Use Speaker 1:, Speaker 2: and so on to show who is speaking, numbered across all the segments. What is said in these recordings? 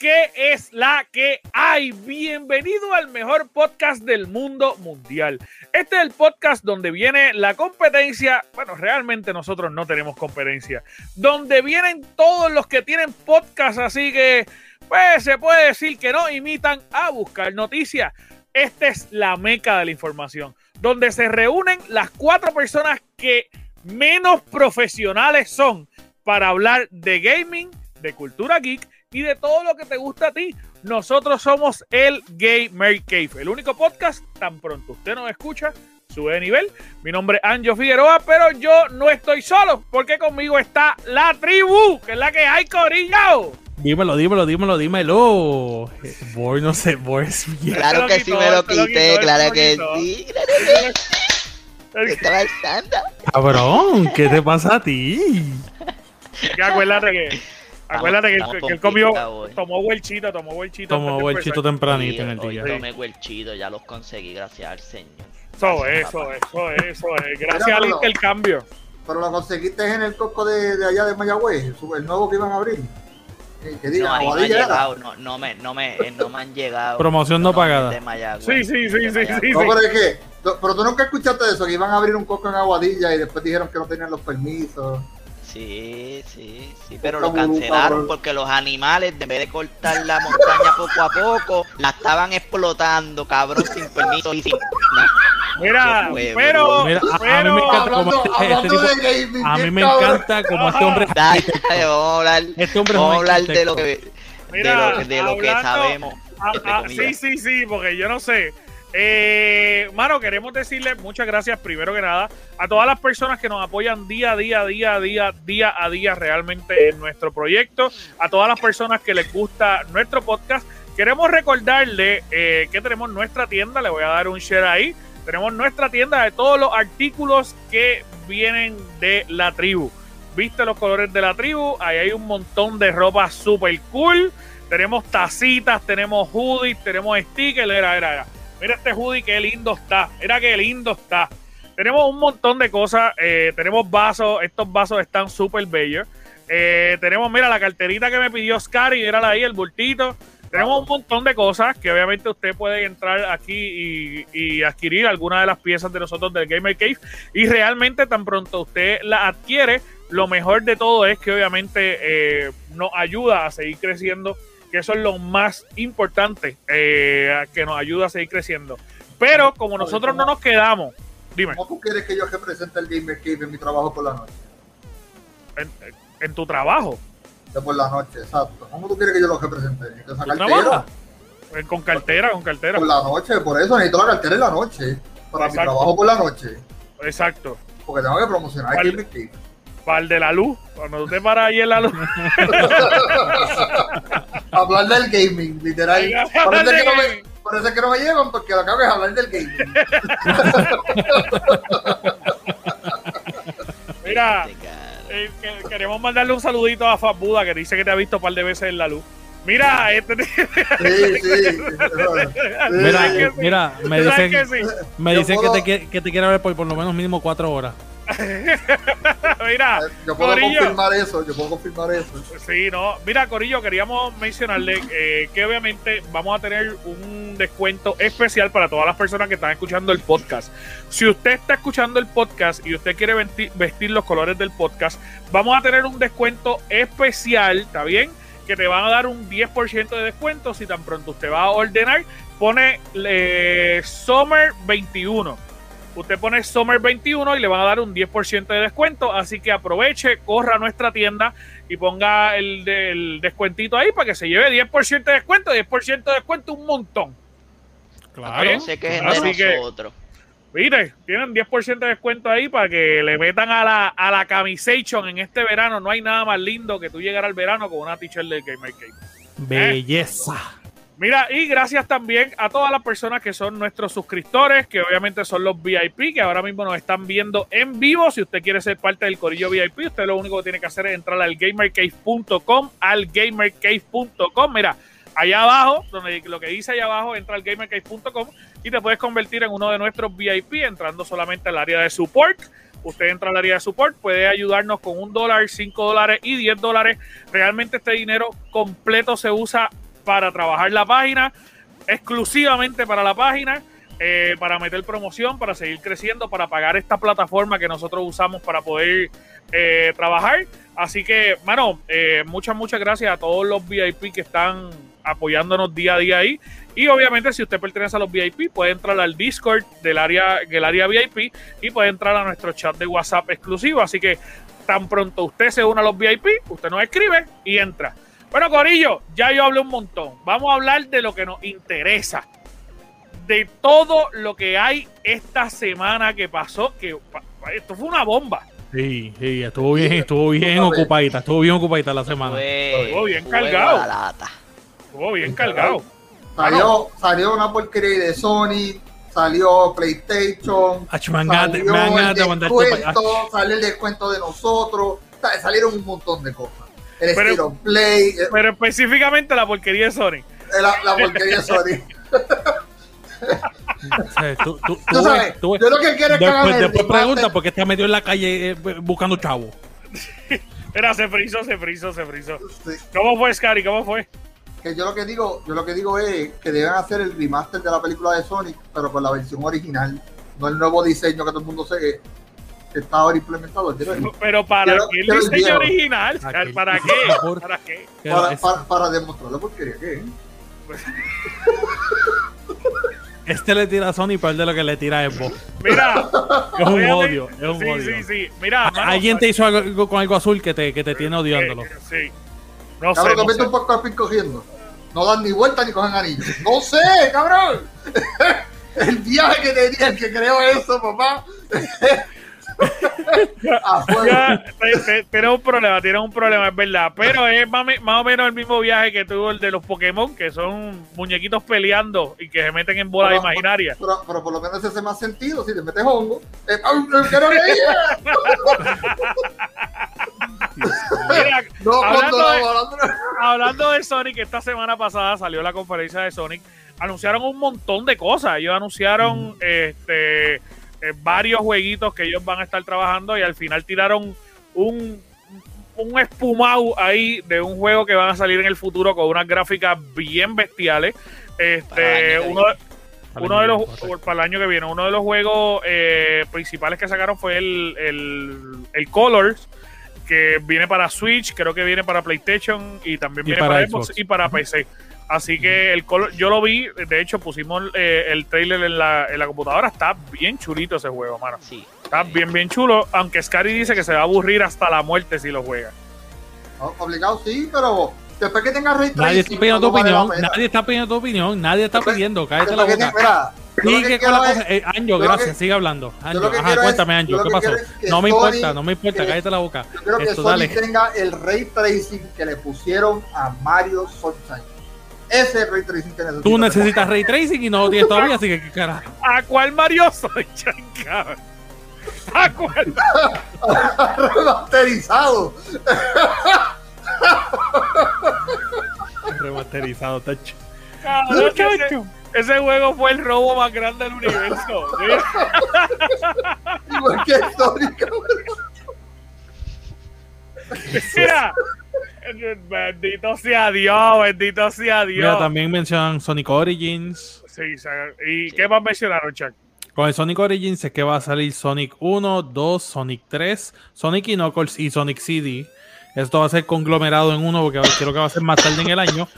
Speaker 1: ¿qué es la que hay? Bienvenido al mejor podcast del mundo mundial. Este es el podcast donde viene la competencia. Bueno, realmente nosotros no tenemos competencia. Donde vienen todos los que tienen podcast, así que, pues se puede decir que no imitan a buscar noticias. Esta es la meca de la información, donde se reúnen las cuatro personas que menos profesionales son para hablar de gaming, de cultura geek y de todo lo que te gusta a ti. Nosotros somos el Gamer Cave, el único podcast tan pronto usted nos escucha, sube de nivel. Mi nombre es Anjo Figueroa, pero yo no estoy solo, porque conmigo está la tribu, que es la que hay, Corillo.
Speaker 2: Dímelo, dímelo, dímelo, dímelo. Voy, no sé, voy.
Speaker 3: Claro que sí me lo quité, claro que sí. ¿Qué está pasando?
Speaker 2: Cabrón, ¿qué te pasa a ti?
Speaker 1: Que acuérdate que Acuérdate que, que él comió, tomó huelchito, tomó huelchito.
Speaker 2: Tomó huelchito tempranito en el día.
Speaker 3: Hoy tomé huelchito, ya los conseguí, gracias al Señor.
Speaker 1: Eso, eso, eso, eso, gracias al intercambio.
Speaker 4: Pero lo conseguiste en el coco de, de allá de Mayagüez, el nuevo que iban a abrir.
Speaker 3: Que diga, no, ahí no han llegado, no, no, me, no, me, eh, no me han llegado.
Speaker 2: Promoción no, pagada.
Speaker 1: sí, sí, sí, sí, sí,
Speaker 4: No, pero es que, pero tú nunca escuchaste eso, que iban a abrir un coco en Aguadilla y después dijeron que no tenían los permisos.
Speaker 3: Sí, sí, sí, pero lo cancelaron porque los animales, en vez de cortar la montaña poco a poco, la estaban explotando, cabrón, sin permiso y sin...
Speaker 1: Mira, pero,
Speaker 2: Mira, a, mí me encanta como este, este tipo, a mí me encanta como este hombre.
Speaker 3: Dale, dale, vamos a hablar, este hombre vamos a hablar de lo que, Mira, de lo, de lo que sabemos.
Speaker 1: A, a, sí, sí, sí, porque yo no sé. Eh, mano, queremos decirle muchas gracias primero que nada a todas las personas que nos apoyan día a día, día a día, día a día realmente en nuestro proyecto, a todas las personas que les gusta nuestro podcast. Queremos recordarle eh, que tenemos nuestra tienda, le voy a dar un share ahí. Tenemos nuestra tienda de todos los artículos que vienen de la tribu. ¿Viste los colores de la tribu? Ahí hay un montón de ropa super cool. Tenemos tacitas, tenemos hoodies, tenemos stickers. Era, era, era. Mira este hoodie, qué lindo está. Mira qué lindo está. Tenemos un montón de cosas. Eh, tenemos vasos. Estos vasos están súper bellos. Eh, tenemos, mira, la carterita que me pidió Scary. Mírala ahí, el bultito. Tenemos un montón de cosas que obviamente usted puede entrar aquí y, adquirir algunas de las piezas de nosotros del Gamer Cave. Y realmente tan pronto usted la adquiere, lo mejor de todo es que obviamente eh, nos ayuda a seguir creciendo que eso es lo más importante eh, que nos ayuda a seguir creciendo. Pero como nosotros no nos quedamos, dime.
Speaker 4: ¿Cómo tú quieres que yo represente el Gamer Cave en mi trabajo por la noche?
Speaker 1: ¿En, tu trabajo?
Speaker 4: De por la noche, exacto. ¿Cómo tú quieres que yo lo represente?
Speaker 1: ¿Esa cartera? Eh, con cartera, con cartera.
Speaker 4: Por la noche, por eso necesito la cartera en la noche. Para mi trabajo por la noche.
Speaker 1: Exacto.
Speaker 4: Porque tengo que promocionar el Gamer Cave.
Speaker 1: Para el de la luz, cuando tú te paras ahí en la luz.
Speaker 4: hablar del gaming, literal. Por eso, que no me, por eso que no me llevan, porque lo que hago es hablar del gaming.
Speaker 1: Mira, eh, queremos mandarle un saludito a Fabuda que dice que te ha visto un par de veces en la luz. Mira, este. Sí,
Speaker 2: sí. Mira, mira, me dicen, que, me dicen que, te, que te quiere ver por por lo menos mínimo cuatro horas.
Speaker 1: Mira,
Speaker 4: yo puedo confirmar eso, yo puedo confirmar eso.
Speaker 1: Sí, no. Mira, Corillo, queríamos mencionarle eh, que obviamente vamos a tener un descuento especial para todas las personas que están escuchando el podcast. Si usted está escuchando el podcast y usted quiere vestir, los colores del podcast, vamos a tener un descuento especial, ¿está bien? Que te van a dar un 10% de descuento si tan pronto usted va a ordenar. Pone eh, Summer 21 usted pone Summer 21 y le van a dar un 10% de descuento. Así que aproveche, corra a nuestra tienda y ponga el, descuentito ahí para que se lleve 10% de descuento. 10% de descuento, un montón.
Speaker 3: Claro. Sé que es Así nosotros.
Speaker 1: Mire, tienen 10% de descuento ahí para que le metan a la, a la camisation en este verano. No hay nada más lindo que tú llegar al verano con una t-shirt de Gamer Cake.
Speaker 2: Belleza.
Speaker 1: Mira, y gracias también a todas las personas que son nuestros suscriptores, que obviamente son los VIP, que ahora mismo nos están viendo en vivo. Si usted quiere ser parte del corillo VIP, usted lo único que tiene que hacer es entrar al gamercave.com, al gamercave.com. Mira, allá abajo, donde lo que dice allá abajo, entra al gamercave.com y te puedes convertir en uno de nuestros VIP entrando solamente al área de support. usted entra al área de support, puede ayudarnos con un dólar, cinco dólares y diez dólares. Realmente este dinero completo se usa para trabajar la página, exclusivamente para la página. Eh, para meter promoción, para seguir creciendo, para pagar esta plataforma que nosotros usamos para poder eh, trabajar. Así que, mano, eh, muchas, muchas gracias a todos los VIP que están apoyándonos día a día ahí. Y obviamente, si usted pertenece a los VIP, puede entrar al Discord del área, del área VIP y puede entrar a nuestro chat de WhatsApp exclusivo. Así que tan pronto usted se une a los VIP, usted nos escribe y entra. Bueno, Corillo, ya yo hablé un montón. Vamos a hablar de lo que nos interesa. De todo lo que hay esta semana que pasó, que esto fue una bomba.
Speaker 2: Sí, sí, estuvo bien, estuvo bien ocupadita, estuvo bien ocupadita la semana.
Speaker 1: estuvo bien cargado. Estuvo bien cargado.
Speaker 4: Salió, salió una porquería de Sony, salió PlayStation, salió el descuento, salió el descuento de nosotros, salieron un montón de cosas. El pero, Play.
Speaker 1: Eh, pero específicamente la porquería de Sony.
Speaker 4: La, la porquería de Sony. tú, tú, tú, sabes, yo lo que quiero es
Speaker 2: después, que después pregunta por qué está medio en la calle eh, buscando chavo.
Speaker 1: Mira, se frizó, se frizó, se frizó. ¿Cómo fue, Scary? ¿Cómo fue?
Speaker 4: Que yo lo que digo, yo lo que digo es que deben hacer el remaster de la película de Sonic, pero con la versión original, no el nuevo diseño que todo el mundo se que está ahora implementado.
Speaker 1: Pero para qué el diseño original, ¿para qué? ¿Para
Speaker 4: qué? Para, para, para demostrarle porquería que pues,
Speaker 2: Este le tira a Sony, pero el de lo que le tira es vos.
Speaker 1: Mira.
Speaker 2: Es un odio, es un
Speaker 1: sí,
Speaker 2: odio.
Speaker 1: Sí, sí, Mira.
Speaker 2: Alguien te hizo algo con algo azul que te, que te tiene odiándolo.
Speaker 1: Sí.
Speaker 4: No cabrón, sé. No sé. un poco cogiendo. No dan ni vuelta ni cogen anillo. No sé, cabrón. el viaje que tenía el que creó eso, papá.
Speaker 1: Tiene un problema, tiene un problema, es verdad. Pero es más, o menos el mismo viaje que tuvo el de los Pokémon, que son muñequitos peleando y que se meten en bolas imaginarias.
Speaker 4: Pero, por lo menos ese hace más sentido si te metes hongo. Eh,
Speaker 1: hablando, de, Sonic, esta semana pasada salió la conferencia de Sonic. Anunciaron un montón de cosas. Ellos anunciaron este eh, varios jueguitos que ellos van a estar trabajando y al final tiraron un, un espumado ahí de un juego que van a salir en el futuro con unas gráficas bien bestiales. Este, uno, uno de los para el año que viene, uno de los juegos eh, principales que sacaron fue el, el, el, Colors, que viene para Switch, creo que viene para PlayStation y también viene para, Xbox y para PC. Así que el color, yo lo vi, de hecho pusimos eh, el trailer en la, en la, computadora, está bien chulito ese juego, mano.
Speaker 3: Sí.
Speaker 1: Está bien, bien chulo, aunque Scary dice que se va a aburrir hasta la muerte si lo juega.
Speaker 4: obligado sí, pero después que tenga
Speaker 2: Ray Nadie está pidiendo tu opinión, nadie está pidiendo tu opinión, nadie está pidiendo, cállate la boca. Sigue con la cosa. Eh, Anjo, gracias, sigue hablando. Anjo, ajá, cuéntame, Anjo, ¿qué pasó? No me importa, no me importa, cállate la boca.
Speaker 4: Yo creo que Esto, Sony tenga el ray tracing que le pusieron a Mario Sunshine. Ese ray tracing que necesitas.
Speaker 2: Tú necesitas ray tracing y no lo tienes todavía, así que qué carajo.
Speaker 1: ¿A cuál Mario soy, ¿A cuál?
Speaker 4: Remasterizado.
Speaker 2: Remasterizado, tacho.
Speaker 1: Cabrón, ese, juego fue el robo más grande del universo.
Speaker 4: Igual que Sonic,
Speaker 1: Mira, Bendito sea Dios, bendito sea Dios. Mira,
Speaker 2: también mencionan Sonic Origins.
Speaker 1: Sí, ¿y qué más mencionaron, Chuck?
Speaker 2: Con el Sonic Origins es que va a salir Sonic 1, 2, Sonic 3, Sonic y Knuckles y Sonic CD. Esto va a ser conglomerado en uno porque creo que va a ser más tarde en el año.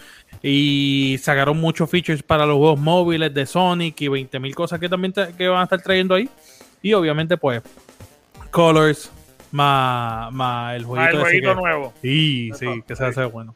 Speaker 2: Y sacaron muchos features para los juegos móviles de Sonic y 20.000 cosas que también que van a estar trayendo ahí. Y obviamente, pues, Colors, más, más el
Speaker 1: jueguito,
Speaker 2: nuevo. Sí, sí, que se hace bueno.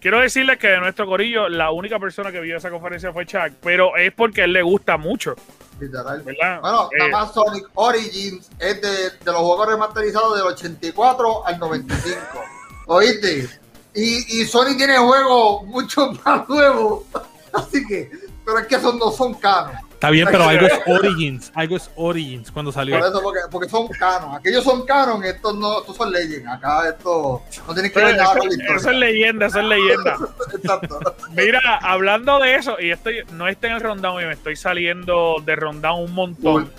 Speaker 1: Quiero decirles que de nuestro corillo, la única persona que vio esa conferencia fue Chuck, pero es porque a él le gusta mucho.
Speaker 4: Literal. Bueno, eh, más Sonic Origins es de, de, los juegos remasterizados del 84 al 95. ¿Oíste? Y, y Sonic tiene juegos mucho más nuevos. Así que, pero es que esos no son caros.
Speaker 2: Está bien, pero algo es Origins. Algo es Origins cuando salió.
Speaker 4: Por eso, porque, porque son canon. Aquellos son canon, estos no, estos son Legends. Acá esto no tiene que ver nada con la historia.
Speaker 1: Eso es leyenda, eso es leyenda. Exacto. Mira, hablando de eso, y estoy, no estoy en el rundown y me estoy saliendo de rundown un montón.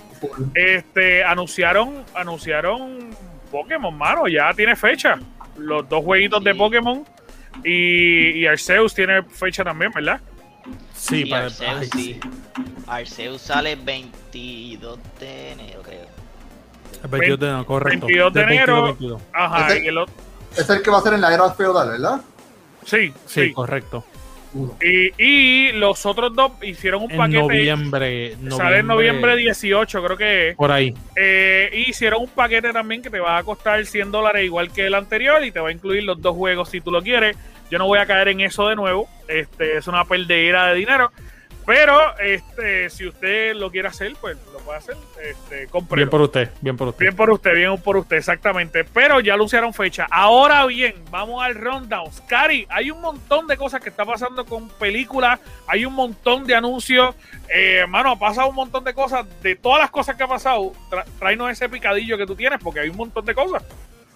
Speaker 1: este, anunciaron, anunciaron Pokémon, mano, ya tiene fecha. Los dos jueguitos de Pokémon y, y, Arceus tiene fecha también, ¿verdad?
Speaker 3: Sí, para Arceus, sí. Arceus sale el 22 de enero, creo.
Speaker 2: El 22 de enero, correcto.
Speaker 1: 22 de enero. Ajá,
Speaker 4: es el, es el que va a ser en la era feudal, ¿verdad?
Speaker 1: Sí,
Speaker 2: sí, correcto.
Speaker 1: Y, y, los otros dos hicieron un paquete.
Speaker 2: Noviembre,
Speaker 1: noviembre. Sale en noviembre 18, creo que
Speaker 2: Por ahí.
Speaker 1: Eh, hicieron un paquete también que te va a costar 100 dólares igual que el anterior y te va a incluir los dos juegos si tú lo quieres. Yo no voy a caer en eso de nuevo. Este es una perdera de dinero. Pero este, si usted lo quiere hacer, pues lo puede hacer. Este,
Speaker 2: bien por usted, bien por usted.
Speaker 1: Bien por usted, bien por usted, exactamente. Pero ya anunciaron fecha. Ahora bien, vamos al rundown. Cari, hay un montón de cosas que está pasando con películas. Hay un montón de anuncios. Eh, mano, ha pasado un montón de cosas. De todas las cosas que ha pasado, tráenos ese picadillo que tú tienes, porque hay un montón de cosas.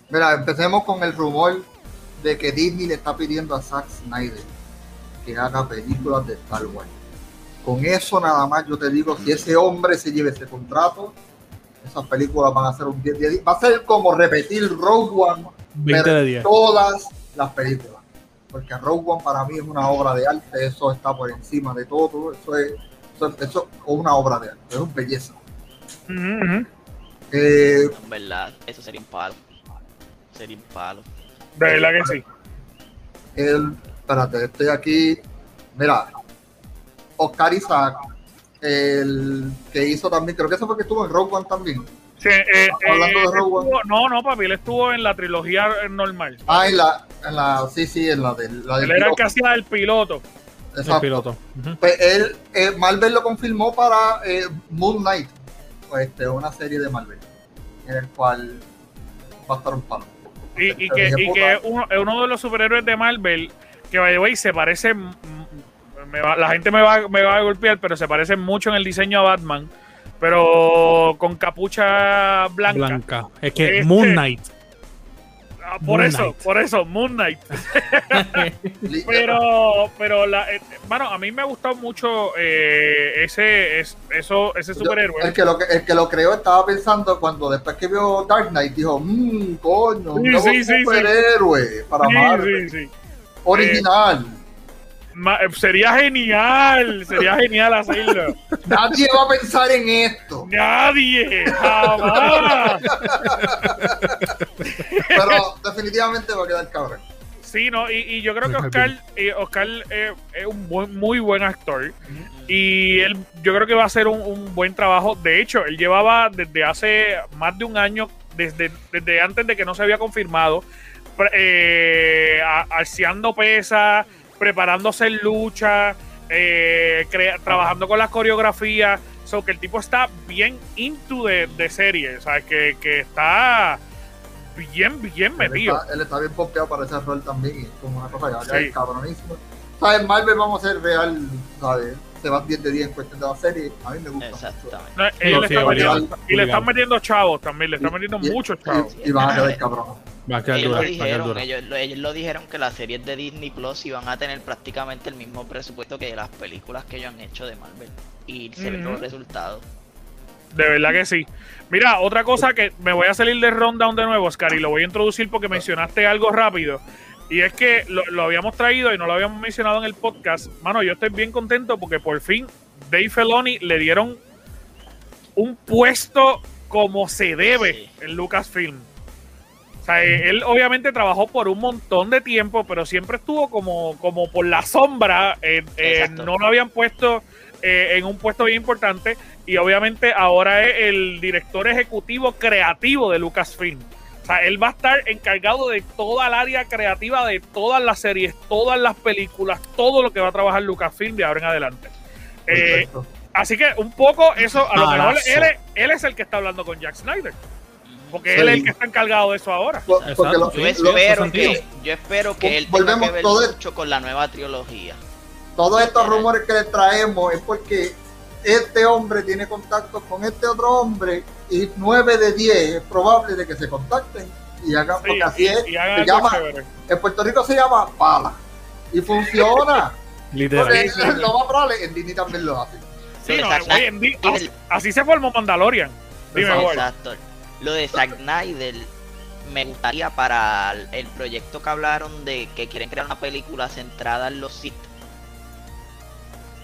Speaker 4: Mira, empecemos con el rumor de que Disney le está pidiendo a Zack Snyder que haga películas de Star Wars con eso nada más yo te digo, si ese hombre se lleve ese contrato, esas películas van a ser un 10 de 10. Va a ser como repetir Rogue One, pero todas las películas. Porque Rogue One para mí es una obra de arte, eso está por encima de todo, eso es, eso, una obra de arte, es una belleza.
Speaker 3: Eh, en verdad, eso sería un palo. Sería un palo.
Speaker 1: De verdad que sí.
Speaker 4: El, espérate, estoy aquí. Mira, Oscar Isaac, el que hizo también, creo que eso fue que estuvo en Rogue One también.
Speaker 1: Sí, eh, hablando de eh, Rogue One. No, no, papi, él estuvo en la trilogía normal.
Speaker 4: Ah, en la, en la sí, sí, en la, de, la
Speaker 1: del. Él era el que hacía el piloto.
Speaker 2: Exacto. El piloto.
Speaker 4: Pues él, eh, Marvel lo confirmó para eh, Moon Knight, pues, este, una serie de Marvel, en el cual va a estar un palo.
Speaker 1: Y, y que, y que uno, uno de los superhéroes de Marvel, que by the way se parece la gente me va, me va a golpear, pero se parece mucho en el diseño a Batman. Pero con capucha blanca.
Speaker 2: Blanca. Es que este, Moon Knight.
Speaker 1: Ah, por eso, por eso, Moon Knight. pero, pero la, eh, bueno, a mí me ha gustado mucho eh, ese, eso, ese superhéroe.
Speaker 4: el, que lo, el que lo creó estaba pensando cuando después que vio Dark Knight dijo, mmm, coño, un superhéroe para Marvel. Original.
Speaker 1: Eh, sería genial, sería genial hacerlo.
Speaker 4: Nadie va a pensar en esto.
Speaker 1: Nadie, jamás.
Speaker 4: Pero definitivamente va a quedar cabrón.
Speaker 1: Sí, no, y, yo creo que Oscar, Oscar eh, es un muy buen actor. Y él, yo creo que va a hacer un, buen trabajo. De hecho, él llevaba desde hace más de un año, desde, desde antes de que no se había confirmado, eh, alciando pesas preparándose en lucha, eh, trabajando con las coreografías. So que el tipo está bien into de, de serie, ¿sabes? Que, que está bien, bien metido.
Speaker 4: Él está, bien pompeado para ese rol también, y como una cosa ya, sí. cabronísimo. ¿Sabes? Marvel vamos a ser real, ¿sabes? Se van 10 de 10 en cuestión de la serie. A mí me gusta. Exactamente.
Speaker 1: No, y le están metiendo chavos también, le están metiendo muchos chavos.
Speaker 4: Y, van a quedar
Speaker 3: ellos, lo dijeron, ellos, lo dijeron que las series de Disney Plus iban a tener prácticamente el mismo presupuesto que las películas que ellos han hecho de Marvel. Y se ven los resultados.
Speaker 1: De verdad que sí. Mira, otra cosa que me voy a salir de rundown de nuevo, Oscar, y lo voy a introducir porque mencionaste algo rápido. Y es que lo, lo, habíamos traído y no lo habíamos mencionado en el podcast. Mano, yo estoy bien contento porque por fin Dave Feloni le dieron un puesto como se debe en Lucasfilm. O sea, él obviamente trabajó por un montón de tiempo, pero siempre estuvo como, como por la sombra. no lo habían puesto eh, en un puesto bien importante. Y obviamente ahora es el director ejecutivo creativo de Lucasfilm. O sea, él va a estar encargado de toda el área creativa de todas las series, todas las películas, todo lo que va a trabajar Lucasfilm de ahora en adelante. Eh, así que un poco eso, a lo mejor él, él es el que está hablando con Jack Snyder. Porque él es el que está encargado de eso ahora. yo,
Speaker 3: espero que, yo espero que él tenga que ver mucho con la nueva trilogía.
Speaker 4: Todos estos rumores que le traemos es porque este hombre tiene contacto con este otro hombre y 9 de 10 es probable de que se contacten y hagan porque así es. en Puerto Rico se llama pala y funciona.
Speaker 2: Literal.
Speaker 4: lo más probable en Disney también lo hace.
Speaker 1: así, se formó Mandalorian.
Speaker 3: Exacto. Lo de Zack Snyder me gustaría para el proyecto que hablaron de que quieren crear una película centrada en los Sith.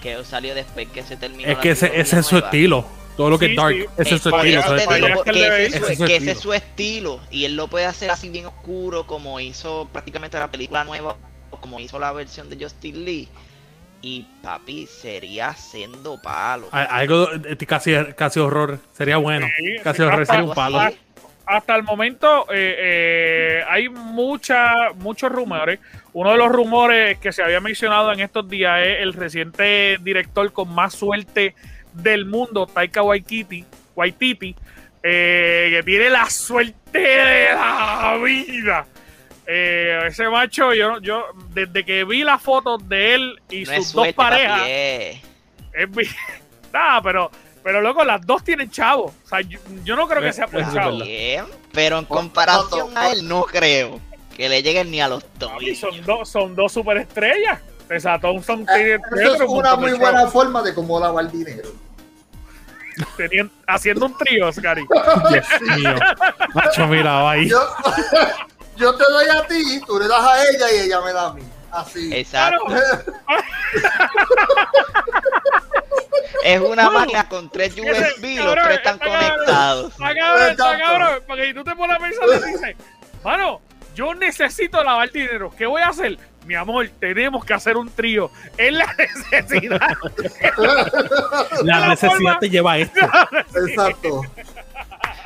Speaker 3: Que salió después que se terminó.
Speaker 2: Es que ese, ese es su estilo. Todo lo que es dark, ese es su estilo.
Speaker 3: que ese es su estilo. Y él lo puede hacer así bien oscuro, como hizo prácticamente la película nueva, o como hizo la versión de Justin Lee y papi, sería siendo palo.
Speaker 2: Algo casi, casi horror. Sería bueno. casi horror sería un palo.
Speaker 1: Hasta, el momento eh, eh, hay mucha, muchos rumores. Uno de los rumores que se había mencionado en estos días es el reciente director con más suerte del mundo, Taika Waititi, Waititi eh, que tiene la suerte de la vida eh, ese macho, yo, yo, desde que vi las fotos de él y sus dos parejas, es, nada, pero, pero loco, las dos tienen chavo. O sea, yo, no creo que sea por chavo.
Speaker 3: pero en comparación a él, no creo que le lleguen ni a los dos.
Speaker 1: son, dos son dos superestrellas. O son
Speaker 4: eh, es una muy buena forma de cómo lavar el dinero.
Speaker 1: haciendo un trío, Gary.
Speaker 2: Dios mío. Macho, mira, ahí.
Speaker 4: yo te doy a ti, tú le das a ella y ella me da a mí. Así.
Speaker 3: Exacto. es una máquina con tres USB, los tres están conectados.
Speaker 1: Está cabrón, está cabrón. Porque tú te pones a pensar y dices, mano, yo necesito lavar dinero. ¿Qué voy a hacer? Mi amor, tenemos que hacer un trío. Es la necesidad.
Speaker 2: la, necesidad te lleva a esto.
Speaker 4: Exacto.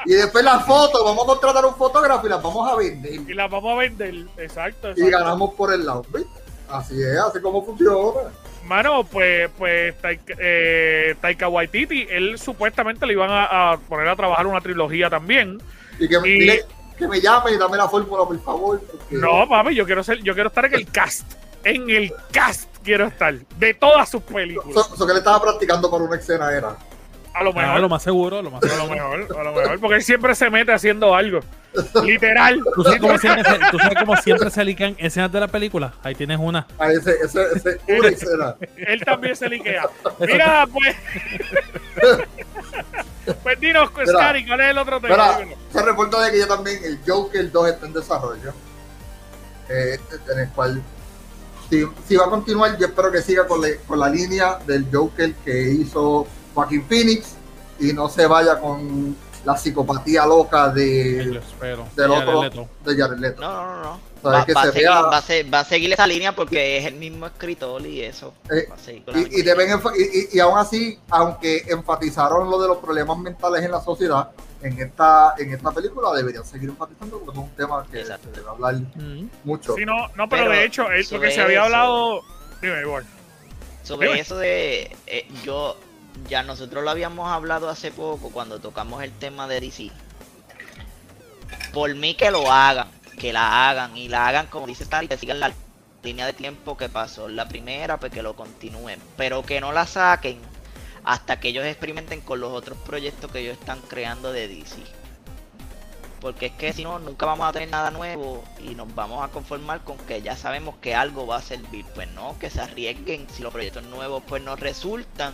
Speaker 4: Y después las fotos, vamos a contratar un fotógrafo y las vamos a vender.
Speaker 1: Y las vamos a vender, exacto.
Speaker 4: Y ganamos por el lado. Así es, así como funciona.
Speaker 1: Mano, pues, pues Taika, eh, Taika Waititi, él supuestamente le iban a, poner a trabajar una trilogía también.
Speaker 4: Y que, que me llame y dame la fórmula, por favor.
Speaker 1: No, papi, yo quiero ser, yo quiero estar en el cast. En el cast quiero estar. De todas sus películas.
Speaker 4: Eso que le estaba practicando para una escena era.
Speaker 1: A lo mejor.
Speaker 2: lo más seguro, lo más
Speaker 1: seguro. A lo mejor, a lo mejor, porque él siempre se mete haciendo algo. Literal.
Speaker 2: ¿Tú sabes cómo siempre se, ¿tú sabes cómo siempre se liquean escenas de la película? Ahí tienes una.
Speaker 4: Ah, ese, ese, ese, una escena.
Speaker 1: Él también se liquea. Mira, pues. pues dinos, Scary, ¿cuál es el otro tema?
Speaker 4: se reporta de que ya también el Joker 2 está en desarrollo. Eh, en el cual si, si, va a continuar, yo espero que siga con, con la línea del Joker que hizo Joaquín Phoenix y no se vaya con la psicopatía loca de del otro de Jared Leto.
Speaker 3: No, no, no. Va, que va, a seguir, va, a va, a seguir, esa línea porque es el mismo escritor y eso.
Speaker 4: Eh, y, y, deben y, y, aún así, aunque enfatizaron lo de los problemas mentales en la sociedad, en esta en esta película deberían seguir enfatizando porque es un tema que se debe hablar mucho.
Speaker 1: Sí, no, no pero, de hecho, es porque se había hablado. Dime, igual.
Speaker 3: Sobre eso de. Eh, yo ya nosotros lo habíamos hablado hace poco cuando tocamos el tema de DC. Por mí que lo hagan, que la hagan y la hagan como dice Star, que sigan la línea de tiempo que pasó la primera, pues que lo continúen, pero que no la saquen hasta que ellos experimenten con los otros proyectos que ellos están creando de DC. Porque es que si no, nunca vamos a tener nada nuevo y nos vamos a conformar con que ya sabemos que algo va a servir. Pues no, que se arriesguen si los proyectos nuevos pues no resultan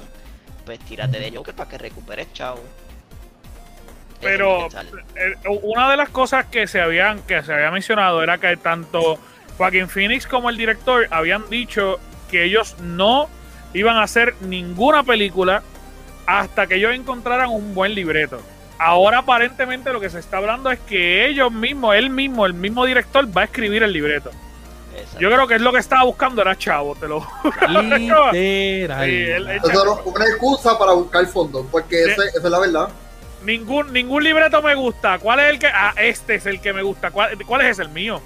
Speaker 3: pues tírate de Joker para que recuperes, chao.
Speaker 1: Pero eh, una de las cosas que se habían que se había mencionado era que tanto Joaquin Phoenix como el director habían dicho que ellos no iban a hacer ninguna película hasta que ellos encontraran un buen libreto. Ahora aparentemente lo que se está hablando es que ellos mismos, él mismo, el mismo director va a escribir el libreto. Yo creo que es lo que estaba buscando era chavo, te lo
Speaker 2: Literal.
Speaker 4: Eso una excusa para buscar fondos, porque esa es la verdad.
Speaker 1: Ningún, ningún libreto me gusta. ¿Cuál es el que.? Ah, este es el que me gusta. ¿Cuál, cuál es el mío?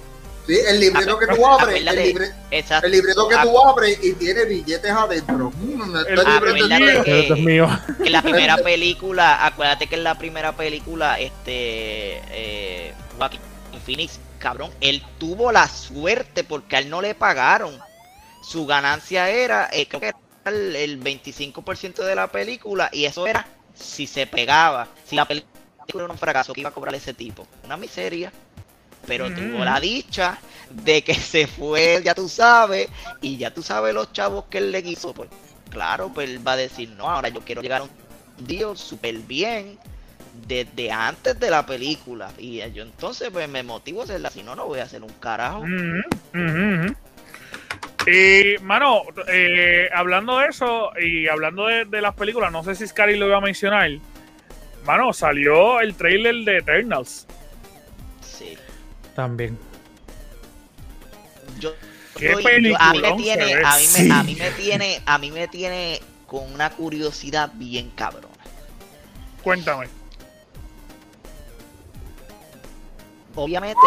Speaker 4: Sí, el libreto que tú abres, el, el, libreto que tú abres y tiene billetes adentro. Mm,
Speaker 3: el libreto es mío. En la primera película, acuérdate que en la primera película, este, eh, Phoenix cabrón, él tuvo la suerte porque a él no le pagaron. Su ganancia era, eh, creo que era el, 25% de la película y eso era si se pegaba. Si la película era un fracaso, que iba a cobrar ese tipo. Una miseria. Pero tuvo la dicha de que se fue, ya tú sabes, y ya tú sabes los chavos que él le quiso, pues. claro, pues él va a decir, no, ahora yo quiero llegar a un deal súper bien desde antes de la película. Y yo entonces pues me motivo a hacerla, si no, no voy a hacer un carajo.
Speaker 1: Y, mano, eh, hablando de eso y hablando de, las películas, no sé si Scary lo iba a mencionar. Mano, salió el trailer de Eternals.
Speaker 3: Sí.
Speaker 2: También.
Speaker 3: Yo, a, mí me tiene, a, mí me, a mí me tiene, a mí me tiene con una curiosidad bien cabrona.
Speaker 1: Cuéntame.
Speaker 3: Obviamente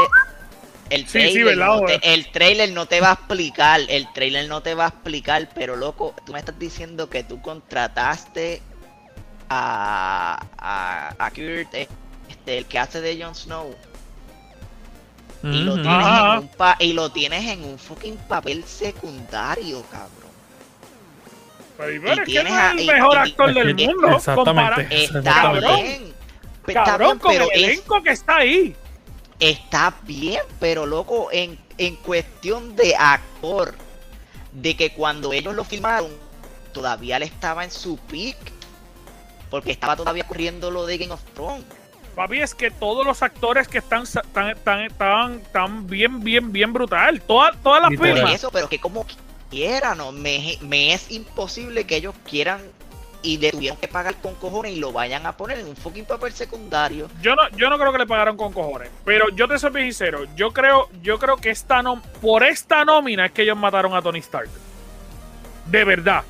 Speaker 3: el trailer, no te, el trailer no te va a explicar, el trailer no te va a explicar, pero loco, tú me estás diciendo que tú contrataste a, a, a Kurt, este, el que hace de Jon Snow. Y, lo tienes en un y lo tienes en un fucking papel secundario, cabrón.
Speaker 1: Pero, y tienes es el mejor actor del mundo.
Speaker 2: Exactamente.
Speaker 3: Está bien.
Speaker 1: Cabrón, con el elenco que está ahí
Speaker 3: está bien, pero loco, en, en cuestión de actor, de que cuando ellos lo filmaron, todavía le estaba en su peak, porque estaba todavía corriendo lo de Game of Thrones.
Speaker 1: Papi, es que todos los actores que están tan, tan, tan bien, bien, bien brutal. Todas, todas las
Speaker 3: películas. Eso, pero que como quieran, ¿no? Me, me es imposible que ellos quieran y le tuvieron que pagar con cojones y lo vayan a poner en un fucking papel secundario.
Speaker 1: Yo no, yo no creo que le pagaron con cojones, pero yo te soy sincero, yo creo, yo creo que esta no, por esta nómina es que ellos mataron a Tony Stark. De verdad.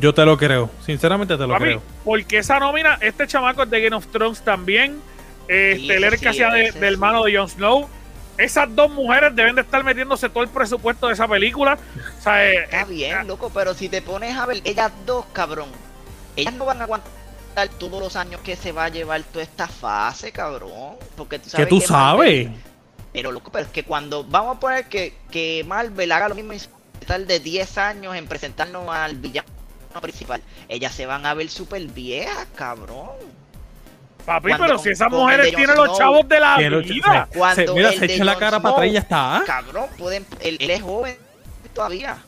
Speaker 2: Yo te lo creo, sinceramente te lo creo.
Speaker 1: Porque esa nómina, este chamaco es de Game of Thrones también, este, el que hacía de, del hermano de Jon Snow. Esas dos mujeres deben de estar metiéndose todo el presupuesto de esa película. O sea,
Speaker 3: eh, Está bien, eh, loco, pero si te pones a ver, ellas dos, cabrón, ellas no van a aguantar todos los años que se va a llevar toda esta fase, cabrón. Porque tú sabes
Speaker 2: ¿Qué tú sabes?
Speaker 3: pero loco, pero es que cuando vamos a poner que, que Marvel haga lo mismo tal de 10 años en presentarnos al villano principal, ellas se van a ver súper viejas, cabrón.
Speaker 1: Papi, pero si esas mujeres tienen los chavos de la vida.
Speaker 2: Cuando mira, se echa la cara para atrás y ya está.
Speaker 3: Cabrón, pueden, él es joven todavía.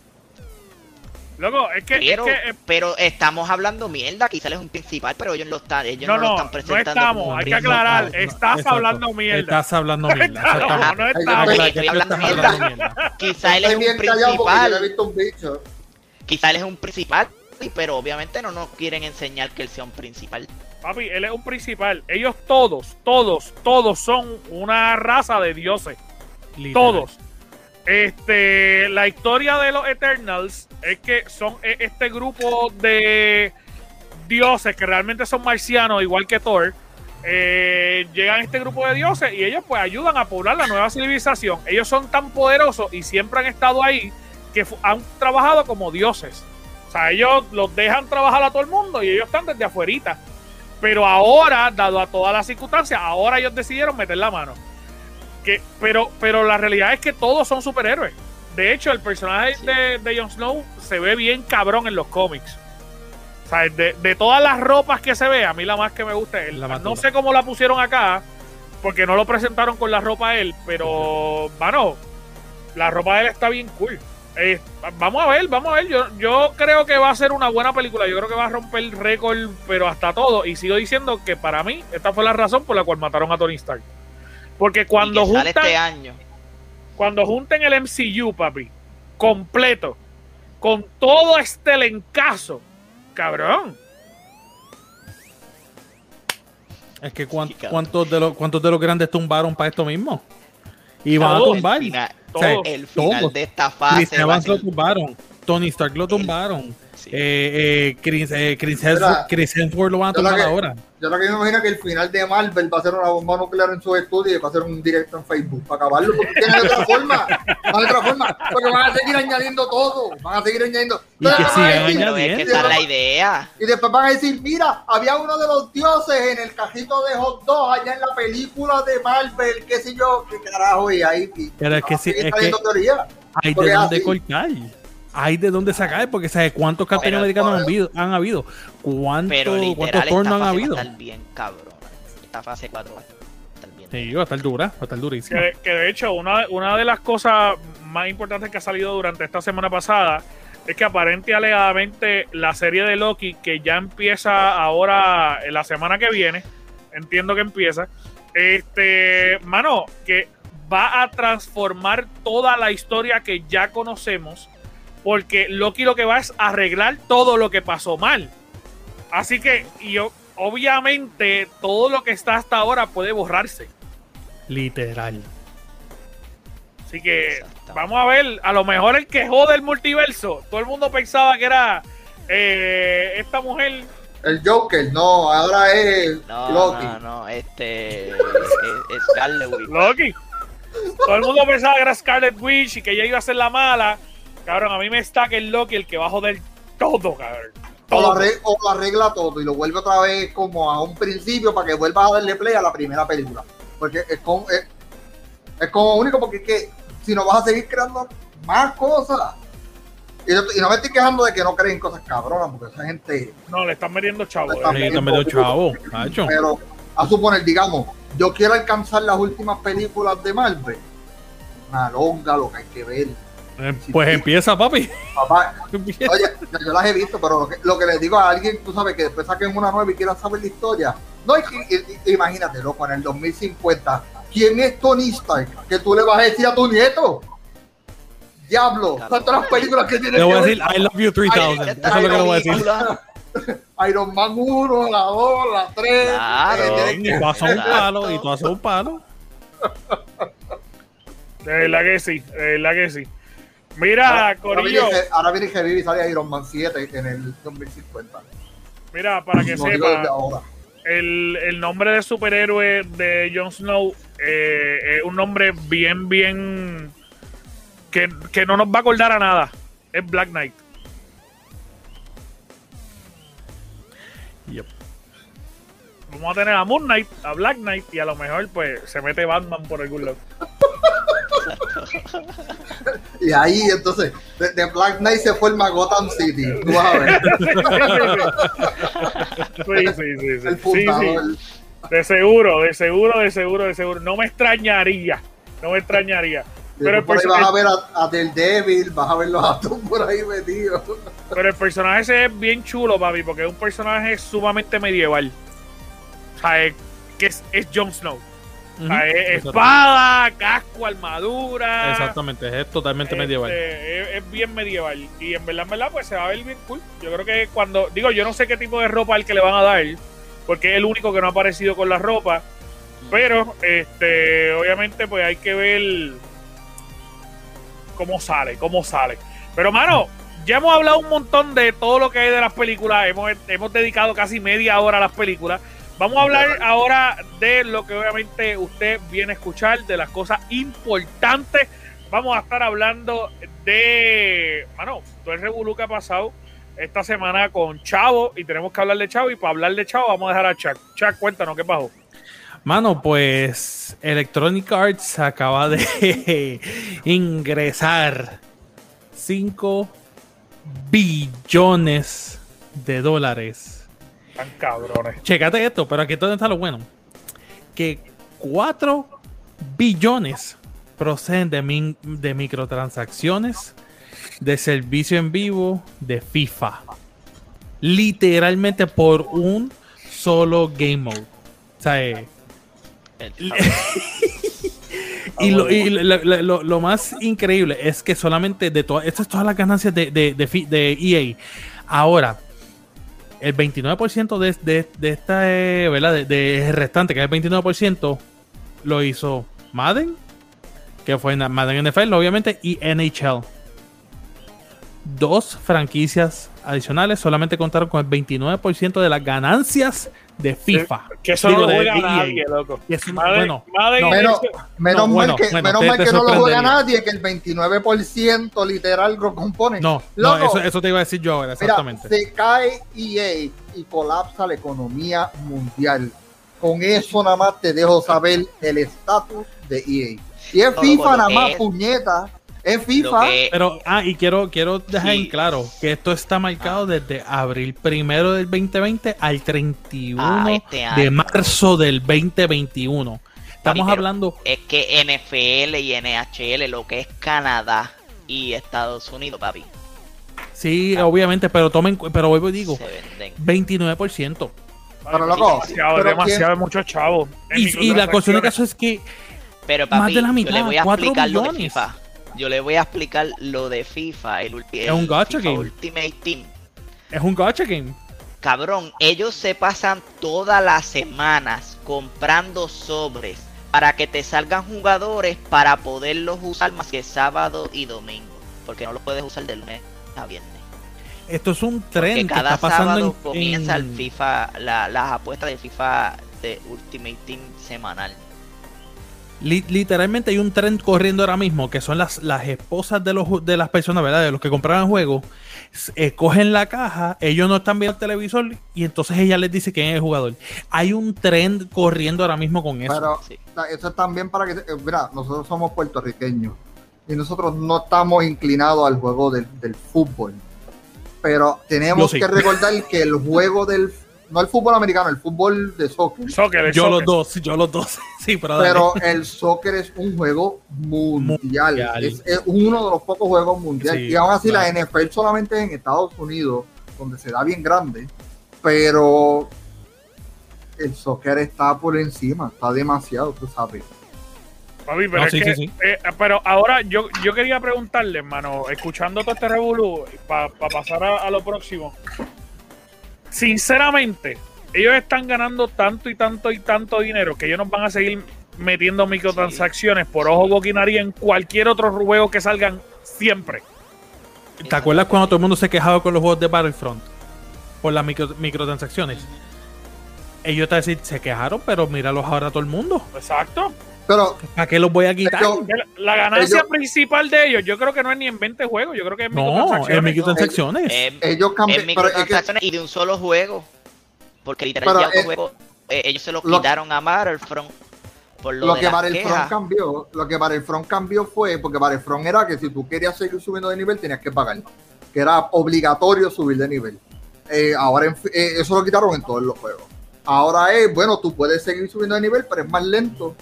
Speaker 1: Loco, es que.
Speaker 3: Pero,
Speaker 1: es
Speaker 3: que, eh, pero estamos hablando mierda, quizás es un principal, pero ellos, lo están, ellos no, no, lo están presentando.
Speaker 1: No estamos, hay que aclarar, estás hablando mierda.
Speaker 2: Estás hablando mierda.
Speaker 1: no, no estamos.
Speaker 3: Estoy hablando mierda. Quizás él es un principal. Quizás él es un principal, pero obviamente no nos quieren enseñar que él sea un principal.
Speaker 1: Papi, él es un principal. Ellos todos, todos, todos son una raza de dioses. Todos. Este, la historia de los Eternals es que son e, este grupo de dioses que realmente son marcianos, igual que Thor. Eh, llegan este grupo de dioses y ellos pues ayudan a poblar la nueva civilización. Ellos son tan poderosos y siempre han estado ahí que han trabajado como dioses. O sea, ellos los dejan trabajar a todo el mundo y ellos están desde afuerita. Pero ahora, dado a todas las circunstancias, ahora ellos decidieron meter la mano pero, pero la realidad es que todos son superhéroes. De hecho, el personaje de, de Jon Snow se ve bien cabrón en los cómics. O sea, de, todas las ropas que se ve, a mí la más que me gusta es él. no sé cómo la pusieron acá, porque no lo presentaron con la ropa él, pero, mano, la ropa de él está bien cool. Eh, vamos a ver, vamos a ver. Yo, yo creo que va a ser una buena película. Yo creo que va a romper el récord, pero hasta todo. Y sigo diciendo que para mí, esta fue la razón por la cual mataron a Tony Stark. Porque cuando juntan.
Speaker 3: Este año.
Speaker 1: Cuando junten el MCU, papi, completo, con todo este lencazo, cabrón.
Speaker 2: Es que cuántos de los cuántos de los grandes tumbaron para esto mismo. Y van a tumbar.
Speaker 3: El final, de esta fase.
Speaker 2: Lo tumbaron. Tony Stark lo tumbaron. Eh, eh, Chris, eh, Chris, Hemsworth, lo van a tomar ahora.
Speaker 4: Yo lo que me imagino que el final de Marvel va a ser una bomba nuclear en su estudio y va a ser un directo en Facebook para acabarlo. Porque tiene otra forma. No hay otra forma. Porque van a seguir añadiendo todo. Van a seguir añadiendo.
Speaker 2: Y que sigan añadiendo.
Speaker 3: Es que esa es la idea.
Speaker 4: Y después van a decir: Mira, había uno de los dioses en el cajito de hot dog allá en la película de Marvel. Qué sé yo, qué carajo. Y ahí.
Speaker 2: Pero es que sí. Es que hay de dónde cortar hay de dónde sacar, porque ¿sabes cuántos campeones americanos han habido? Han habido? ¿Cuántos, ¿cuántos tornos han habido?
Speaker 3: Va a estar bien cabrón. Esta fase 4 va a estar bien. Sí,
Speaker 2: va a estar dura, va a estar durísima.
Speaker 1: Que, que, de hecho, una, una de las cosas más importantes que ha salido durante esta semana pasada es que aparente alegadamente la serie de Loki, que ya empieza ahora en la semana que viene, entiendo que empieza, este, mano, que va a transformar toda la historia que ya conocemos, porque Loki lo que va es arreglar todo lo que pasó mal. Así que, y obviamente, todo lo que está hasta ahora puede borrarse.
Speaker 2: Literal.
Speaker 1: Así que vamos a ver, a lo mejor el que jode el multiverso. Todo el mundo pensaba que era eh, esta mujer.
Speaker 4: El Joker, no, ahora es Loki.
Speaker 3: No, no, este es, Scarlet Witch.
Speaker 1: Loki. Todo el mundo pensaba que era Scarlet Witch y que ella iba a ser la mala. Cabrón, a mí me está que el Loki el que va a joder todo, cabrón.
Speaker 4: O, lo arregla todo y lo vuelve otra vez como a un principio para que vuelva a darle play a la primera película. Porque es como, es, es como único porque es que si no vas a seguir creando más cosas. Y, no me estoy quejando de que no creen cosas cabronas, porque esa gente.
Speaker 1: No, le están metiendo chavo. Le
Speaker 2: están metiendo chavo,
Speaker 4: Pero a suponer, digamos, yo quiero alcanzar las últimas películas de Marvel. Una longa, lo que hay que ver.
Speaker 2: Eh, pues empieza, papi.
Speaker 4: Papá, oye, yo las he visto, pero lo que, lo que le digo a alguien, tú sabes, que después saquen una nueva y quieran saber la historia. No, imagínate, loco, en el 2050 ¿Quién es Tony Stark? Que tú le vas a decir a tu nieto. Diablo, todas las películas que tiene.
Speaker 2: Le voy a decir I love you 3000. Eso es lo que le voy a decir.
Speaker 4: Iron Man 1, la 2, la 3.
Speaker 2: Claro, y tú haces un palo, y tú haces un palo.
Speaker 1: De verdad que sí, de verdad que sí. Mira, ahora, Corillo.
Speaker 4: Ahora viene Heavy y sale Iron Man 7 en el 2050.
Speaker 1: Mira, para que sepa, el, el, nombre de superhéroe de Jon Snow eh, es un nombre bien, bien. Que, que, no nos va a acordar a nada. Es Black Knight. Vamos a tener a Moon Knight, a Black Knight y a lo mejor pues se mete Batman por algún lado.
Speaker 4: y ahí entonces, de, Black Knight se fue el Gotham City. Tú vas a ver.
Speaker 1: sí, sí, sí. sí. El sí, De seguro, de seguro, de seguro, de seguro. No me extrañaría. No me extrañaría.
Speaker 4: Pero el vas a ver a, Del Devil, vas a ver los atos por ahí metidos.
Speaker 1: Pero el personaje ese es bien chulo, papi, porque es un personaje sumamente medieval. Que es, es Jon Snow espada, casco, armadura.
Speaker 2: Exactamente, es totalmente este, medieval.
Speaker 1: Es, bien medieval. Y en verdad, en verdad, pues se va a ver bien cool. Yo creo que cuando. Digo, yo no sé qué tipo de ropa el que le van a dar. Porque es el único que no ha aparecido con la ropa. Pero, este, obviamente, pues hay que ver cómo sale, cómo sale. Pero, mano, ya hemos hablado un montón de todo lo que hay de las películas. Hemos, hemos dedicado casi media hora a las películas. Vamos a hablar ahora de lo que obviamente usted viene a escuchar, de las cosas importantes. Vamos a estar hablando de, bueno, todo el revolú que ha pasado esta semana con Chavo y tenemos que hablar de Chavo y para hablar de Chavo vamos a dejar a Chuck. Chuck, cuéntanos qué pasó.
Speaker 2: Mano, pues Electronic Arts acaba de ingresar 5 billones de dólares
Speaker 1: Tan cabrones.
Speaker 2: Checate esto, pero aquí donde está lo bueno. Que 4 billones proceden de, de microtransacciones, de servicio en vivo, de FIFA. Literalmente por un solo game mode. O sea, eh, y, lo, y lo, lo, más increíble es que solamente de todas, estas todas las ganancias de, de, de, de EA. Ahora, el 29% de, de, de esta, eh, ¿verdad? De, de, restante, que es el 29%, lo hizo Madden, que fue Madden NFL, obviamente, y NHL. Dos franquicias adicionales solamente contaron con el 29% de las ganancias de FIFA.
Speaker 1: Que eso no lo juega nadie, loco.
Speaker 4: bueno, menos, mal que, menos mal que no lo juega nadie, que el 29% literal lo compone.
Speaker 2: No, no eso, eso, te iba a decir yo ahora, exactamente.
Speaker 4: se cae EA y colapsa la economía mundial. Con eso nada más te dejo saber el estatus de EA. Y es FIFA nada más, puñeta. Es FIFA.
Speaker 2: Pero, ah, y quiero, quiero dejar en claro que esto está marcado ah. desde abril primero del 2020 al 31 ah, este de marzo del 2021. Estamos hablando.
Speaker 3: Es que NFL y NHL, lo que es Canadá y Estados Unidos, papi.
Speaker 2: Sí, obviamente, pero tomen, pero vuelvo y digo, 29%.
Speaker 1: Pero loco, demasiado, demasiado, muchos chavos.
Speaker 2: Y, la cuestión de caso es que
Speaker 3: pero papi, más de la mitad, yo le voy a explicar lo de FIFA. Yo le voy a explicar lo de FIFA, el,
Speaker 2: es un gacha game.
Speaker 3: Ultimate Team.
Speaker 2: Es un gacha game.
Speaker 3: Cabrón, ellos se pasan todas las semanas comprando sobres para que te salgan jugadores para poderlos usar más que sábado y domingo. Porque no los puedes usar de lunes a viernes.
Speaker 2: Esto es un tren que está pasando sábado
Speaker 3: comienza el FIFA, las apuestas de FIFA de Ultimate Team semanal
Speaker 2: literalmente hay un tren corriendo ahora mismo que son las, las esposas de, los, de las personas, ¿verdad? De los que compraron el juego. Eh, cogen la caja, ellos no están viendo el televisor y entonces ella les dice quién es el jugador. Hay un tren corriendo ahora mismo con eso.
Speaker 4: Pero eso es también para que. Eh, mira, nosotros somos puertorriqueños y nosotros no estamos inclinados al juego del, fútbol. Pero tenemos que recordar que el juego del no el fútbol americano, el fútbol de
Speaker 2: soccer. yo los dos, yo los dos. Sí, pero,
Speaker 4: pero el soccer es un juego mundial. Es, uno de los pocos juegos mundiales. y aún así la NFL solamente en Estados Unidos, donde se da bien grande, pero el soccer está por encima, está demasiado, tú sabes.
Speaker 1: pero, eh, pero ahora yo, yo quería preguntarle, hermano, escuchando todo este revolú, para pasar a, lo próximo, sinceramente, ellos están ganando tanto y tanto y tanto dinero que ellos nos van a seguir metiendo microtransacciones por ojo boquinaría en cualquier otro juego que salgan siempre.
Speaker 2: ¿Te acuerdas cuando todo el mundo se quejaba con los juegos de Battlefront? Por las microtransacciones. Ellos te decir, se quejaron, pero míralos ahora todo el mundo.
Speaker 1: Exacto.
Speaker 4: Pero,
Speaker 2: ¿Para qué los voy a quitar?
Speaker 1: la ganancia principal de ellos, yo creo que no es ni en 20 juegos, yo creo que es
Speaker 2: no, es microtransacciones.
Speaker 4: ellos cambian.
Speaker 3: microtransacciones y de un solo juego. Porque literalmente ya juego, eh, ellos se lo, quitaron a Battlefront. Por lo,
Speaker 4: lo que Battlefront cambió, lo que Battlefront cambió fue porque Battlefront era que si tú querías seguir subiendo de nivel tenías que pagar, que era obligatorio subir de nivel. Eh, ahora eh, eso lo quitaron en todos los juegos. Ahora es, bueno, tú puedes seguir subiendo de nivel, pero es más lento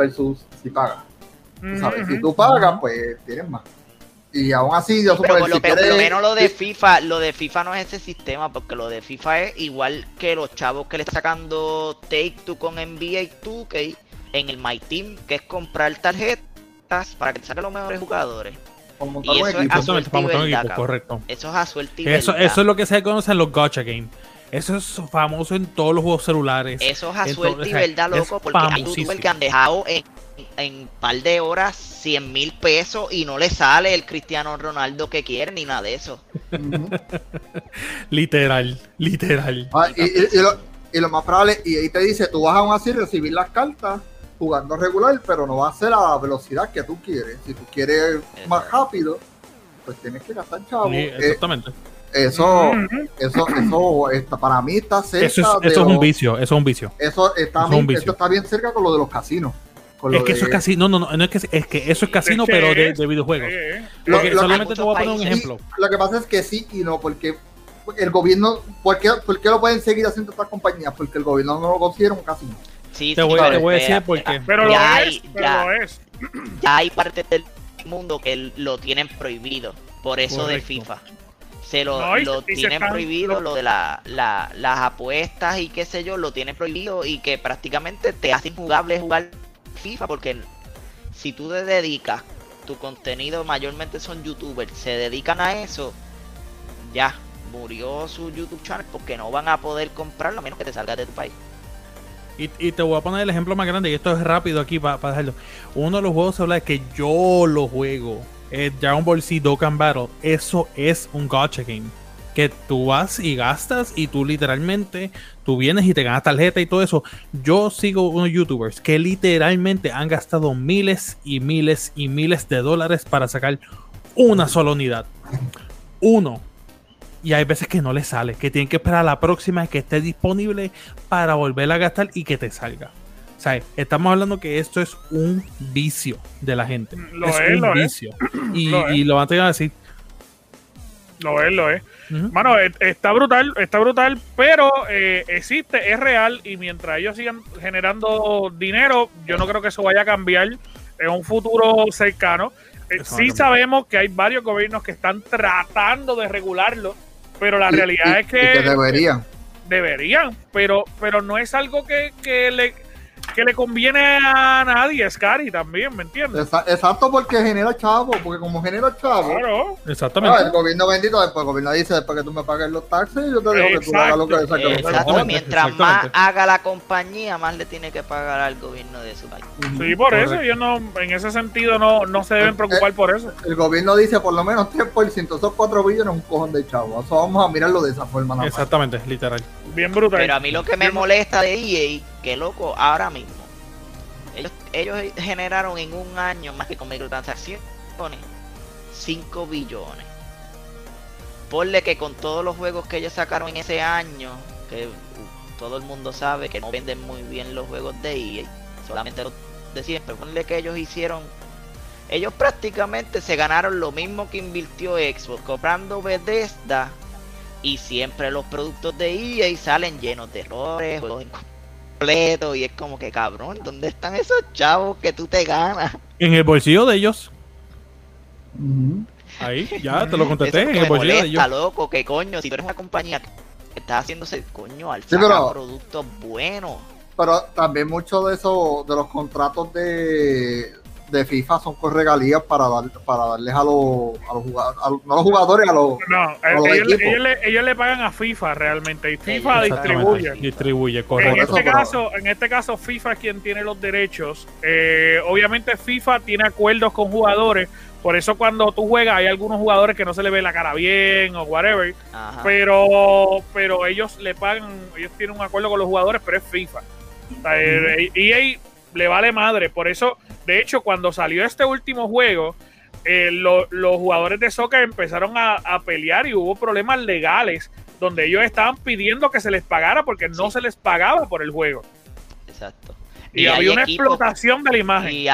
Speaker 4: versus si pagas. Si tú pagas, pues tienes más. Y aún así, yo
Speaker 3: pero, por lo, menos lo de FIFA, lo de FIFA no es ese sistema, porque lo de FIFA es igual que los chavos que le están sacando Take Two con NBA 2K en el My Team, que es comprar tarjetas para que te saquen los mejores jugadores.
Speaker 2: Y eso es a suerte y correcto.
Speaker 3: Eso es a suerte y
Speaker 2: eso, eso es lo que se conoce en los gacha games. Eso es famoso en todos los juegos celulares.
Speaker 3: Eso es a suerte y verdad, loco, porque hay youtubers que han dejado en, en par de horas 100 mil pesos y no le sale el Cristiano Ronaldo que quiere ni nada de eso.
Speaker 2: literal, literal.
Speaker 4: Ah, y, lo, más probable, y ahí te dice, tú vas aún así recibir las cartas jugando regular, pero no va a ser a la velocidad que tú quieres. Si tú quieres más rápido, pues tienes que gastar chavo.
Speaker 2: Eh, exactamente.
Speaker 4: Eso, eso, eso está, para mí está cerca.
Speaker 2: Eso es, un vicio, eso es un vicio.
Speaker 4: Eso está, bien, está bien cerca con lo de los casinos.
Speaker 2: es que eso es casino, no, no, no es que, es que eso es casino, pero de, videojuegos. solamente te voy a poner un ejemplo.
Speaker 4: lo que pasa es que sí y no, porque el gobierno, ¿por qué, ¿por qué lo pueden seguir haciendo estas compañías? Porque el gobierno no lo considera un casino.
Speaker 3: Sí,
Speaker 2: te, voy, te voy a decir por qué.
Speaker 1: Pero, lo, es, pero lo es.
Speaker 3: Ya hay parte del mundo que lo tienen prohibido, por eso de FIFA se lo, tienen prohibido, lo de la, las apuestas y qué sé yo, lo tienen prohibido y que prácticamente te hace injugable jugar FIFA porque si tú te dedicas, tu contenido mayormente son youtubers, se dedican a eso, ya, murió su YouTube channel porque no van a poder comprarlo a menos que te salgas de tu país.
Speaker 2: Y, te voy a poner el ejemplo más grande, y esto es rápido aquí para, dejarlo. Uno de los juegos se habla de que yo lo juego eh, Dragon Ball Z Dokkan Battle, eso es un gacha game. Que tú vas y gastas y tú literalmente, tú vienes y te ganas tarjeta y todo eso. Yo sigo unos youtubers que literalmente han gastado miles y miles y miles de dólares para sacar una sola unidad. Uno. Y hay veces que no les sale, que tienen que esperar la próxima que esté disponible para volver a gastar y que te salga. O sea, estamos hablando que esto es un vicio de la gente.
Speaker 1: Lo es,
Speaker 2: un
Speaker 1: lo
Speaker 2: vicio. Y, lo y, lo van a decir.
Speaker 1: Lo es, lo es. Mano, e, está brutal, está brutal, pero eh, existe, es real y mientras ellos sigan generando dinero, yo no creo que eso vaya a cambiar en un futuro cercano. Eh, sí sabemos que hay varios gobiernos que están tratando de regularlo, pero la realidad es que,
Speaker 4: deberían.
Speaker 1: Deberían, pero, pero no es algo que, que le que le conviene a nadie, es Cari también, ¿me entiendes?
Speaker 4: Exacto, porque genera chavo, porque como genera chavo.
Speaker 1: Claro.
Speaker 2: Exactamente.
Speaker 4: Ah, el gobierno bendito, después el gobierno dice, después que tú me pagues los taxes, yo te dejo que tú hagas lo que
Speaker 3: Exacto, mientras más haga la compañía, más le tiene que pagar al gobierno de su país.
Speaker 1: Sí, por eso, ellos no, en ese sentido no, no se deben preocupar por eso.
Speaker 4: El gobierno dice por lo menos 3%, esos 4 billones un cojón de chavo. Eso vamos a mirarlo de esa forma.
Speaker 2: Exactamente, literal.
Speaker 1: Bien brutal.
Speaker 3: Pero a mí lo que me molesta de EA, que loco, ahora mismo ellos, generaron en un año más que con microtransacciones 5 billones. Ponle que con todos los juegos que ellos sacaron en ese año, que uh, todo el mundo sabe que no venden muy bien los juegos de EA, solamente los de siempre, ponle que ellos hicieron ellos prácticamente se ganaron lo mismo que invirtió Xbox comprando Bethesda y siempre los productos de EA salen llenos de errores, y es como que cabrón, ¿dónde están esos chavos que tú te ganas?
Speaker 2: En el bolsillo de ellos. Ahí, ya te lo contesté, en el bolsillo de ellos.
Speaker 3: loco, que coño, si tú eres una compañía que está haciéndose coño al sacar productos buenos.
Speaker 4: Pero también muchos de esos, de los contratos de, de FIFA son con regalías para dar, para darles a los, a los jugadores, no a los jugadores, a los,
Speaker 1: no, ellos, le, pagan a FIFA realmente y FIFA distribuye.
Speaker 2: Distribuye, correcto.
Speaker 1: En este, caso, en este caso, FIFA es quien tiene los derechos. Eh, obviamente FIFA tiene acuerdos con jugadores. Por eso cuando tú juegas hay algunos jugadores que no se le ve la cara bien o whatever. Pero pero ellos le pagan, ellos tienen un acuerdo con los jugadores, pero es FIFA. y ahí le vale madre. Por eso, de hecho, cuando salió este último juego, eh, los jugadores de soccer empezaron a, pelear y hubo problemas legales donde ellos estaban pidiendo que se les pagara porque no se les pagaba por el juego.
Speaker 3: Exacto.
Speaker 1: Y, había una explotación de la imagen.
Speaker 3: Y,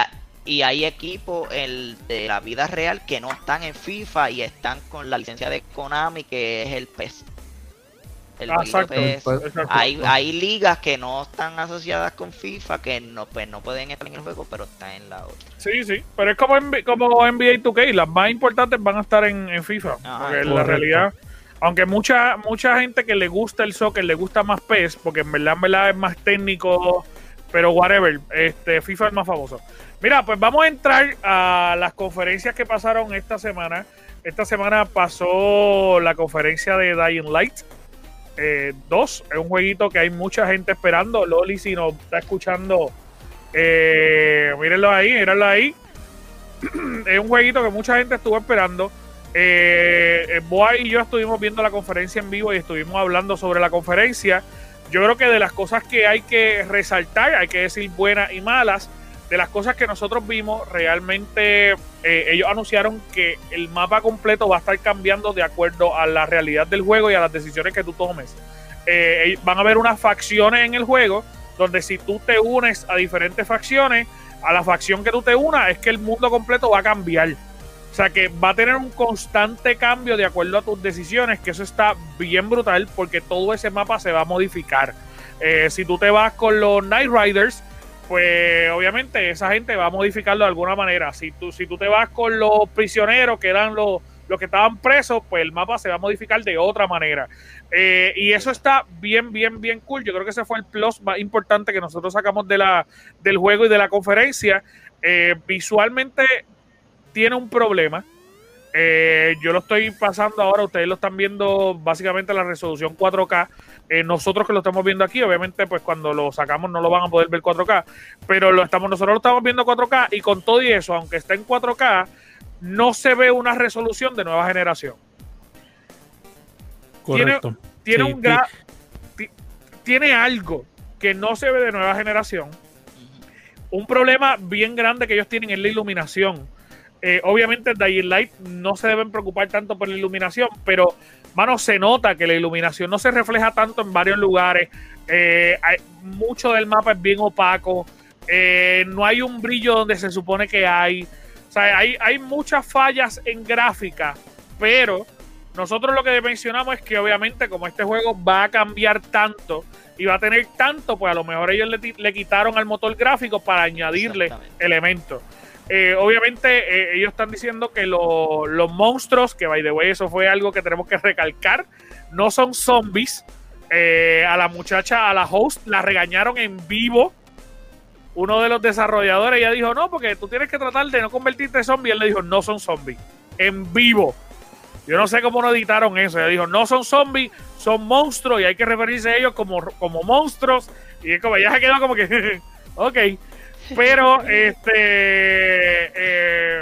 Speaker 3: y hay equipos de la vida real que no están en FIFA y están con la licencia de Konami, que es el PES. Hay, ligas que no están asociadas con FIFA que no, pues, no pueden estar en el juego, pero están en la otra.
Speaker 1: Sí, sí, pero es como, como NBA 2K, las más importantes van a estar en, FIFA. porque en la realidad, aunque mucha mucha gente que le gusta el soccer, le gusta más PES, porque en verdad, en verdad es más técnico, pero whatever, este FIFA es más famoso. Mira, pues vamos a entrar a las conferencias que pasaron esta semana. Esta semana pasó la conferencia de Dying Light 2. Eh, es un jueguito que hay mucha gente esperando. Loli, si nos está escuchando, eh, mírenlo ahí, mírenlo ahí. es un jueguito que mucha gente estuvo esperando. Eh, Boy y yo estuvimos viendo la conferencia en vivo y estuvimos hablando sobre la conferencia. Yo creo que de las cosas que hay que resaltar, hay que decir buenas y malas, de las cosas que nosotros vimos, realmente eh, ellos anunciaron que el mapa completo va a estar cambiando de acuerdo a la realidad del juego y a las decisiones que tú tomes. Eh, van a haber unas facciones en el juego donde si tú te unes a diferentes facciones, a la facción que tú te unas es que el mundo completo va a cambiar. O sea que va a tener un constante cambio de acuerdo a tus decisiones, que eso está bien brutal porque todo ese mapa se va a modificar. Eh, si tú te vas con los Night Riders, pues obviamente esa gente va a modificarlo de alguna manera. Si tú, si tú te vas con los prisioneros, que eran los, los que estaban presos, pues el mapa se va a modificar de otra manera. Eh, y eso está bien, bien, bien cool. Yo creo que ese fue el plus más importante que nosotros sacamos de la, del juego y de la conferencia. Eh, visualmente tiene un problema. Eh, yo lo estoy pasando ahora, ustedes lo están viendo básicamente la resolución 4K. Eh, nosotros que lo estamos viendo aquí, obviamente, pues cuando lo sacamos no lo van a poder ver 4K, pero lo estamos, nosotros lo estamos viendo 4K y con todo y eso, aunque está en 4K, no se ve una resolución de nueva generación.
Speaker 2: Correcto.
Speaker 1: Tiene, un tiene algo que no se ve de nueva generación. Un problema bien grande que ellos tienen es la iluminación eh, obviamente Dying Light no se deben preocupar tanto por la iluminación, pero mano, se nota que la iluminación no se refleja tanto en varios lugares. Eh, hay, mucho del mapa es bien opaco. Eh, no hay un brillo donde se supone que hay. O sea, hay, hay muchas fallas en gráfica, pero nosotros lo que mencionamos es que obviamente como este juego va a cambiar tanto y va a tener tanto, pues a lo mejor ellos le, le quitaron al motor gráfico para añadirle elementos. Eh, obviamente eh, ellos están diciendo que los monstruos, que by the way, eso fue algo que tenemos que recalcar, no son zombies. Eh, a la muchacha, a la host, la regañaron en vivo. Uno de los desarrolladores ya dijo, no, porque tú tienes que tratar de no convertirte en zombie. Él le dijo, no son zombies. En vivo. Yo no sé cómo no editaron eso. Ella dijo, no son zombies, son monstruos y hay que referirse a ellos como, como monstruos. Y es como, ya se quedó como que, ok. Pero, este, eh,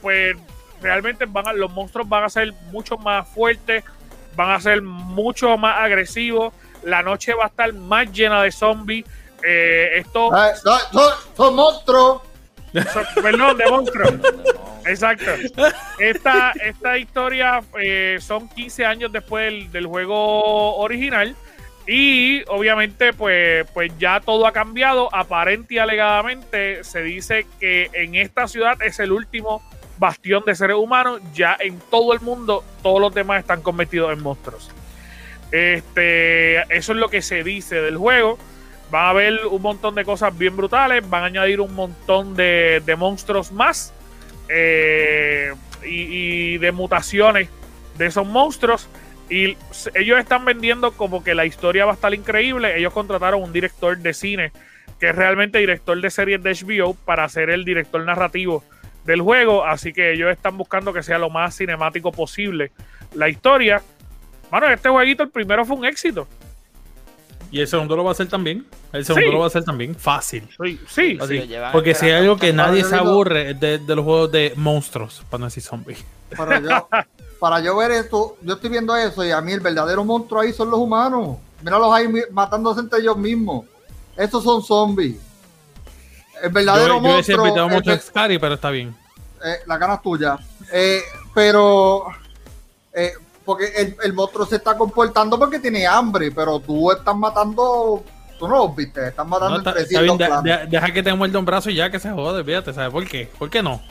Speaker 1: pues realmente van los monstruos van a ser mucho más fuertes, van a ser mucho más agresivos. La noche va a estar más llena de zombies. Eh, esto.
Speaker 4: Ah, son, monstruos.
Speaker 1: perdón, de monstruos. Exacto. Esta, esta historia eh, son 15 años después del juego original. Y obviamente, pues, pues ya todo ha cambiado. Aparente y alegadamente se dice que en esta ciudad es el último bastión de seres humanos. Ya en todo el mundo, todos los demás están convertidos en monstruos. Este, eso es lo que se dice del juego. Van a haber un montón de cosas bien brutales. Van a añadir un montón de, monstruos más. Eh, y de mutaciones de esos monstruos. Y ellos están vendiendo como que la historia va a estar increíble. Ellos contrataron un director de cine, que es realmente director de series de HBO, para ser el director narrativo del juego. Así que ellos están buscando que sea lo más cinemático posible la historia. Bueno, este jueguito, el primero fue un éxito.
Speaker 2: Y el segundo lo va a hacer también. El segundo lo va a hacer también. Fácil.
Speaker 1: Sí,
Speaker 2: sí. Porque si hay algo que nadie se aburre de, de, los juegos de monstruos, para no decir zombies.
Speaker 4: Para yo, para yo ver esto, yo estoy viendo eso y a mí el verdadero monstruo ahí son los humanos. Míralos ahí matándose entre ellos mismos. Estos son zombies. El verdadero monstruo.
Speaker 2: Yo mucho el, pero está bien.
Speaker 4: Eh, la gana es tuya. Eh, pero. Eh, porque el, monstruo se está comportando porque tiene hambre, pero tú estás matando. Tú no los viste, estás matando entre sí.
Speaker 2: deja que te muerda un brazo y ya que se jode, fíjate, ¿sabes por qué? ¿Por qué no?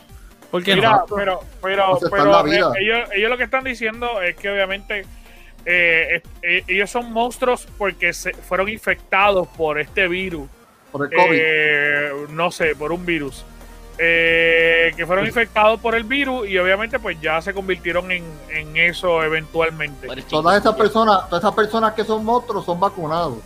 Speaker 1: Mira, pero, pero, pero eh, ellos, ellos, lo que están diciendo es que obviamente eh, eh, ellos son monstruos porque se fueron infectados por este virus.
Speaker 4: Por el COVID.
Speaker 1: no sé, por un virus. que fueron infectados por el virus y obviamente pues ya se convirtieron en, en eso eventualmente.
Speaker 4: Todas estas personas, todas esas personas que son monstruos son vacunados.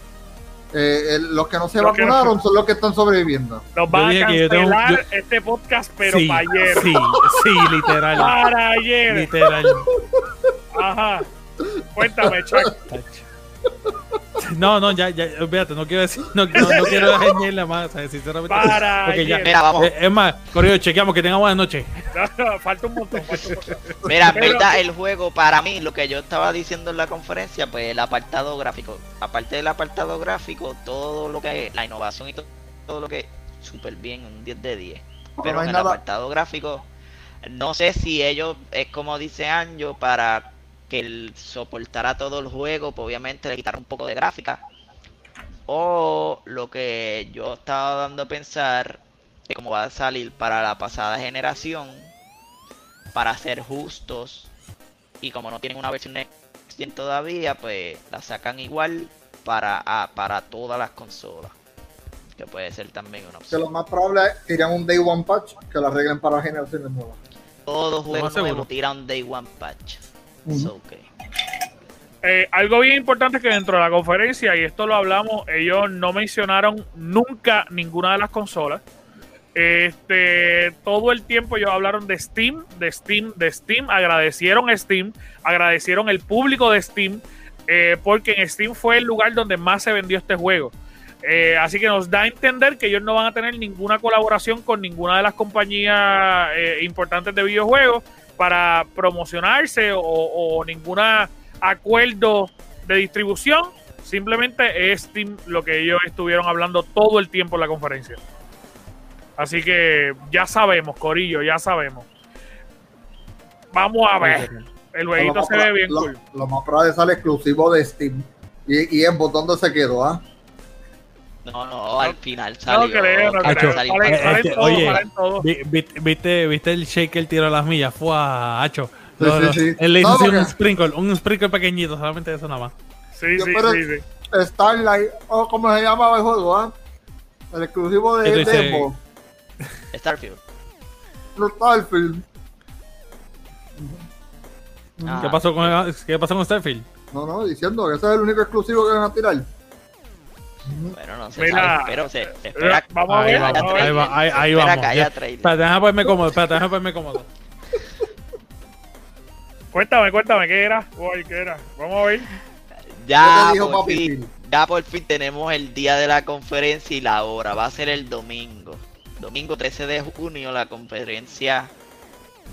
Speaker 4: Eh, los que no se vacunaron son los que están sobreviviendo.
Speaker 1: Nos van a cancelar este podcast, pero para ayer.
Speaker 2: Sí, sí, literal.
Speaker 1: Para ayer.
Speaker 2: Literal.
Speaker 1: Ajá. Cuéntame, Chuck.
Speaker 2: No, no, ya, ya, fíjate, no quiero decir, no, no, no quiero dañarle más, sinceramente.
Speaker 1: Para porque ya,
Speaker 3: Mira, vamos.
Speaker 2: Eh, es más, corrido, chequeamos que tenga buenas noches.
Speaker 1: falta un montón, falta un montón.
Speaker 3: Mira, en verdad, el juego, para mí, lo que yo estaba diciendo en la conferencia, pues el apartado gráfico. Aparte del apartado gráfico, todo lo que es la innovación y todo, todo lo que es súper bien, un 10 de 10. Pero en el apartado gráfico, no sé si ellos, es como dice Anjo, para que él soportara todo el juego, pues obviamente le quitaron un poco de gráfica. O lo que yo estaba dando a pensar, que como va a salir para la pasada generación, para ser justos, y como no tienen una versión Next todavía, pues la sacan igual para, ah, para todas las consolas. Que puede ser también una opción.
Speaker 4: Que lo más probable es que tiran un Day One Patch que lo arreglen para generaciones nuevas.
Speaker 3: Todos juegos nuevos tiran un Day One Patch.
Speaker 1: Eh, algo bien importante que dentro de la conferencia, y esto lo hablamos, ellos no mencionaron nunca ninguna de las consolas. Este, todo el tiempo ellos hablaron de Steam, de Steam, de Steam, agradecieron Steam, agradecieron el público de Steam, eh, porque en Steam fue el lugar donde más se vendió este juego. Eh, así que nos da a entender que ellos no van a tener ninguna colaboración con ninguna de las compañías importantes de videojuegos para promocionarse o, ningún acuerdo de distribución. Simplemente es Steam lo que ellos estuvieron hablando todo el tiempo en la conferencia. Así que ya sabemos, Corillo, ya sabemos. Vamos a ver. El jueguito se ve bien cool.
Speaker 4: Lo más probable es el exclusivo de Steam. Y, y en botón donde se quedó, ¿ah?
Speaker 3: No, no, al final salió.
Speaker 1: No creo, no creo.
Speaker 2: oye, ¿viste, ¿viste el shake que él tiró a las millas? Fue a Hacho. Él le hizo un sprinkle, un sprinkle pequeñito, solamente eso nada más.
Speaker 1: Sí, sí, sí,
Speaker 4: Starlight, o oh, como se llamaba el juego, ¿ah? El exclusivo de Demo.
Speaker 3: Starfield.
Speaker 4: Starfield.
Speaker 2: ¿Qué pasó con qué pasó con Starfield?
Speaker 4: No, no, diciendo que ese es el único exclusivo que van a tirar.
Speaker 3: Bueno, no sabe, pero se, espera.
Speaker 1: Vamos a ver. Ahí,
Speaker 2: va, ahí, ahí vamos. Espérate, déjame ponerme cómodo. Espérate, déjame ponerme cómodo.
Speaker 1: Cuéntame, cuéntame, ¿qué era? ¿qué era? Vamos a ver.
Speaker 3: Ya, por fin, ya por fin tenemos el día de la conferencia y la hora. Va a ser el domingo. Domingo 13 de junio la conferencia.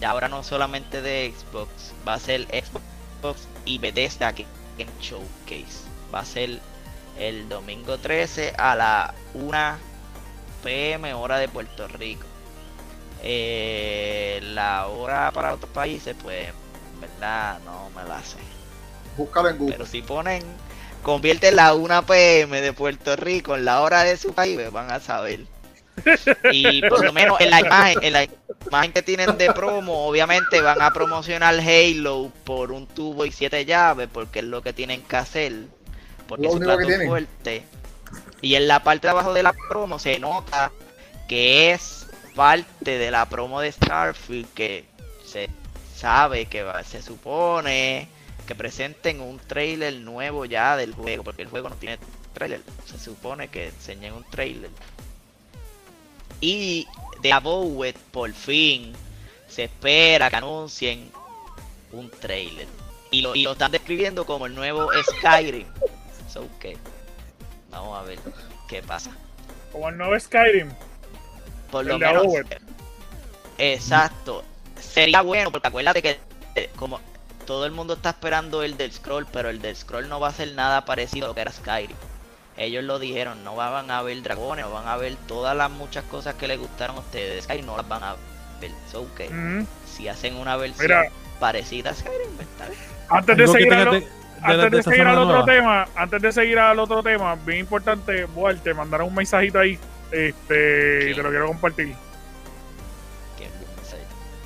Speaker 3: Ya ahora no solamente de Xbox. Va a ser Xbox y Bethesda aquí en Showcase. Va a ser el domingo 13 a la 1 pm hora de Puerto Rico. Eh, la hora para otros países, pues verdad no me la sé.
Speaker 4: Búscalo en Google.
Speaker 3: Pero si ponen, convierte la 1 pm de Puerto Rico en la hora de su país, pues van a saber. Y por lo menos en la imagen, en la imagen que tienen de promo, obviamente van a promocionar Halo por un tubo y siete llaves, porque es lo que tienen que hacer. Porque es un plato fuerte. Y en la parte de abajo de la promo se nota que es parte de la promo de Starfield que se sabe que se supone que presenten un trailer nuevo ya del juego, porque el juego no tiene trailer. Se supone que enseñen un trailer. Y de Abowet, por fin, se espera que anuncien un trailer. Y lo, y lo están describiendo como el nuevo Skyrim. So que vamos a ver qué pasa.
Speaker 1: Como el nuevo Skyrim.
Speaker 3: Por lo menos. Exacto sería bueno, porque acuérdate que eh, como todo el mundo está esperando el del scroll, pero el del scroll no va a ser nada parecido a lo que era Skyrim. Ellos lo dijeron, no van a ver dragones, van a ver todas las muchas cosas que les gustaron a ustedes. Skyrim no las van a ver. So que si hacen una versión parecida a Skyrim, pues, está bien.
Speaker 1: Antes de seguir, antes de, seguir al otro tema, antes de seguir al otro tema, bien importante, Boal, te mandaron un mensajito ahí, este, y te lo quiero compartir.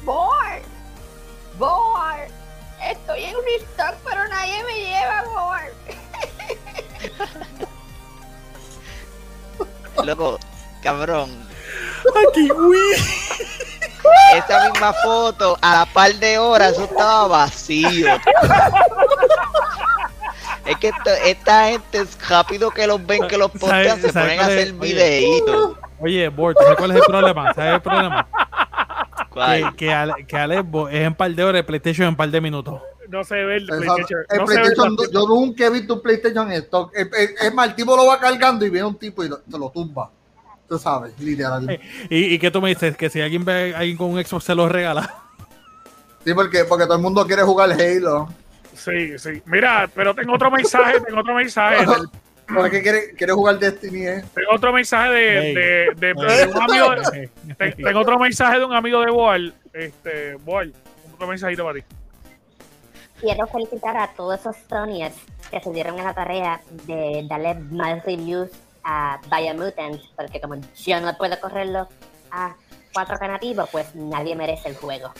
Speaker 5: Boy, boy, estoy en un stock, pero nadie me lleva, boy.
Speaker 3: Loco, cabrón.
Speaker 2: Aquí, güey.
Speaker 3: Esa misma foto, a la par de horas, eso estaba vacío. Es que esta gente es rápido que los ven, que los postean, se ponen a hacer videitos.
Speaker 2: Oye, Bort, ¿sabes cuál es el problema? ¿Sabes el problema? Que, que, Ale, que Alex es en par de horas, PlayStation en par de minutos.
Speaker 1: No se ve el
Speaker 4: PlayStation. El PlayStation yo nunca he visto un PlayStation en stock. Es más, el tipo lo va cargando y viene un tipo y lo, te lo tumba. Tú sabes, literal.
Speaker 2: ¿Y, ¿Y qué tú me dices? Que si alguien ve a alguien con un Xbox se lo regala.
Speaker 4: Sí, porque, porque todo el mundo quiere jugar Halo.
Speaker 1: Sí, sí. Mira, pero tengo otro mensaje, tengo otro mensaje.
Speaker 4: No, es que quiere, quiere jugar Destiny, ¿eh?
Speaker 1: Tengo otro mensaje de, de, de, un amigo. tengo otro mensaje de un amigo de Boal. Este, Boal, otro mensajito para ti.
Speaker 5: Quiero felicitar a todos esos Sonyers que se dieron en la tarea de darle más reviews a Biomutant, porque como yo no puedo correrlo a 4 nativos, pues nadie merece el juego.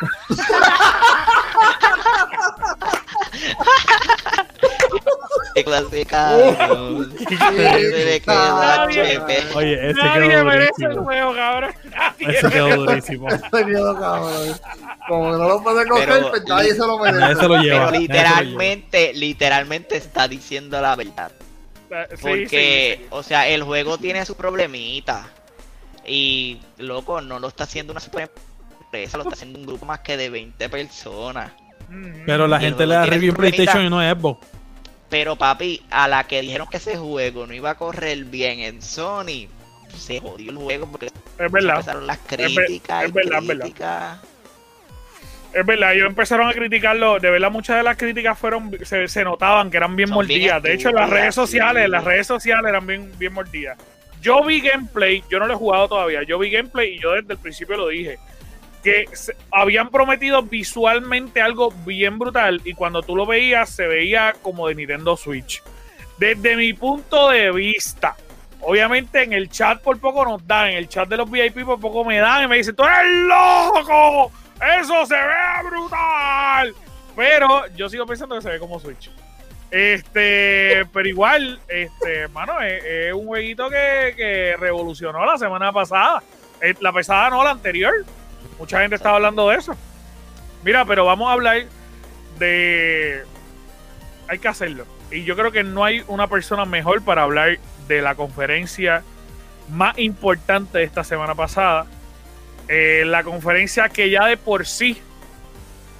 Speaker 2: Oye, ese
Speaker 1: Nadie
Speaker 2: quedó
Speaker 1: merece el juego, cabrón.
Speaker 2: Ese quedó durísimo.
Speaker 4: Ese quedó cabrón. Como no lo puede coger,
Speaker 3: Pero-
Speaker 4: pues nadie se lo merece.
Speaker 3: Pero literalmente, literalmente está diciendo la verdad.
Speaker 1: Sí,
Speaker 3: Porque,
Speaker 1: sí, sí.
Speaker 3: o sea, el juego tiene su problemita. Y, loco, no lo está haciendo una super empresa, lo está haciendo un grupo más que de 20 personas.
Speaker 2: Pero la
Speaker 3: Y
Speaker 2: gente le da review en. PlayStation y no es Xbox.
Speaker 3: Pero, papi, a la que dijeron que ese juego no iba a correr bien en Sony, se jodió el juego porque
Speaker 1: es verdad.
Speaker 3: empezaron las críticas.
Speaker 1: es
Speaker 3: y
Speaker 1: verdad, es verdad. Es verdad, ellos empezaron a criticarlo. De verdad, muchas de las críticas fueron se, se notaban que eran bien
Speaker 3: Son bien
Speaker 1: mordidas. de hecho, en las redes sociales, las redes sociales eran bien, bien mordidas. Yo vi gameplay, yo no lo he jugado todavía. Yo vi gameplay y yo desde el principio lo dije. Que se- habían prometido visualmente algo bien brutal y cuando tú lo veías se veía como de Nintendo Switch. Desde mi punto de vista, obviamente en el chat por poco nos dan, en el chat de los VIP por poco me dan y me dicen, tú eres loco, eso se ve brutal. Pero yo sigo pensando que se ve como Switch. Este, pero igual, este, hermano, es, es un jueguito que, que revolucionó la semana pasada. Eh, la pesada no, la anterior. Mucha gente estaba hablando de eso. Mira, pero vamos a hablar de... Hay que hacerlo. Y yo creo que no hay una persona mejor para hablar de la conferencia más importante de esta semana pasada. Eh, la conferencia que ya de por sí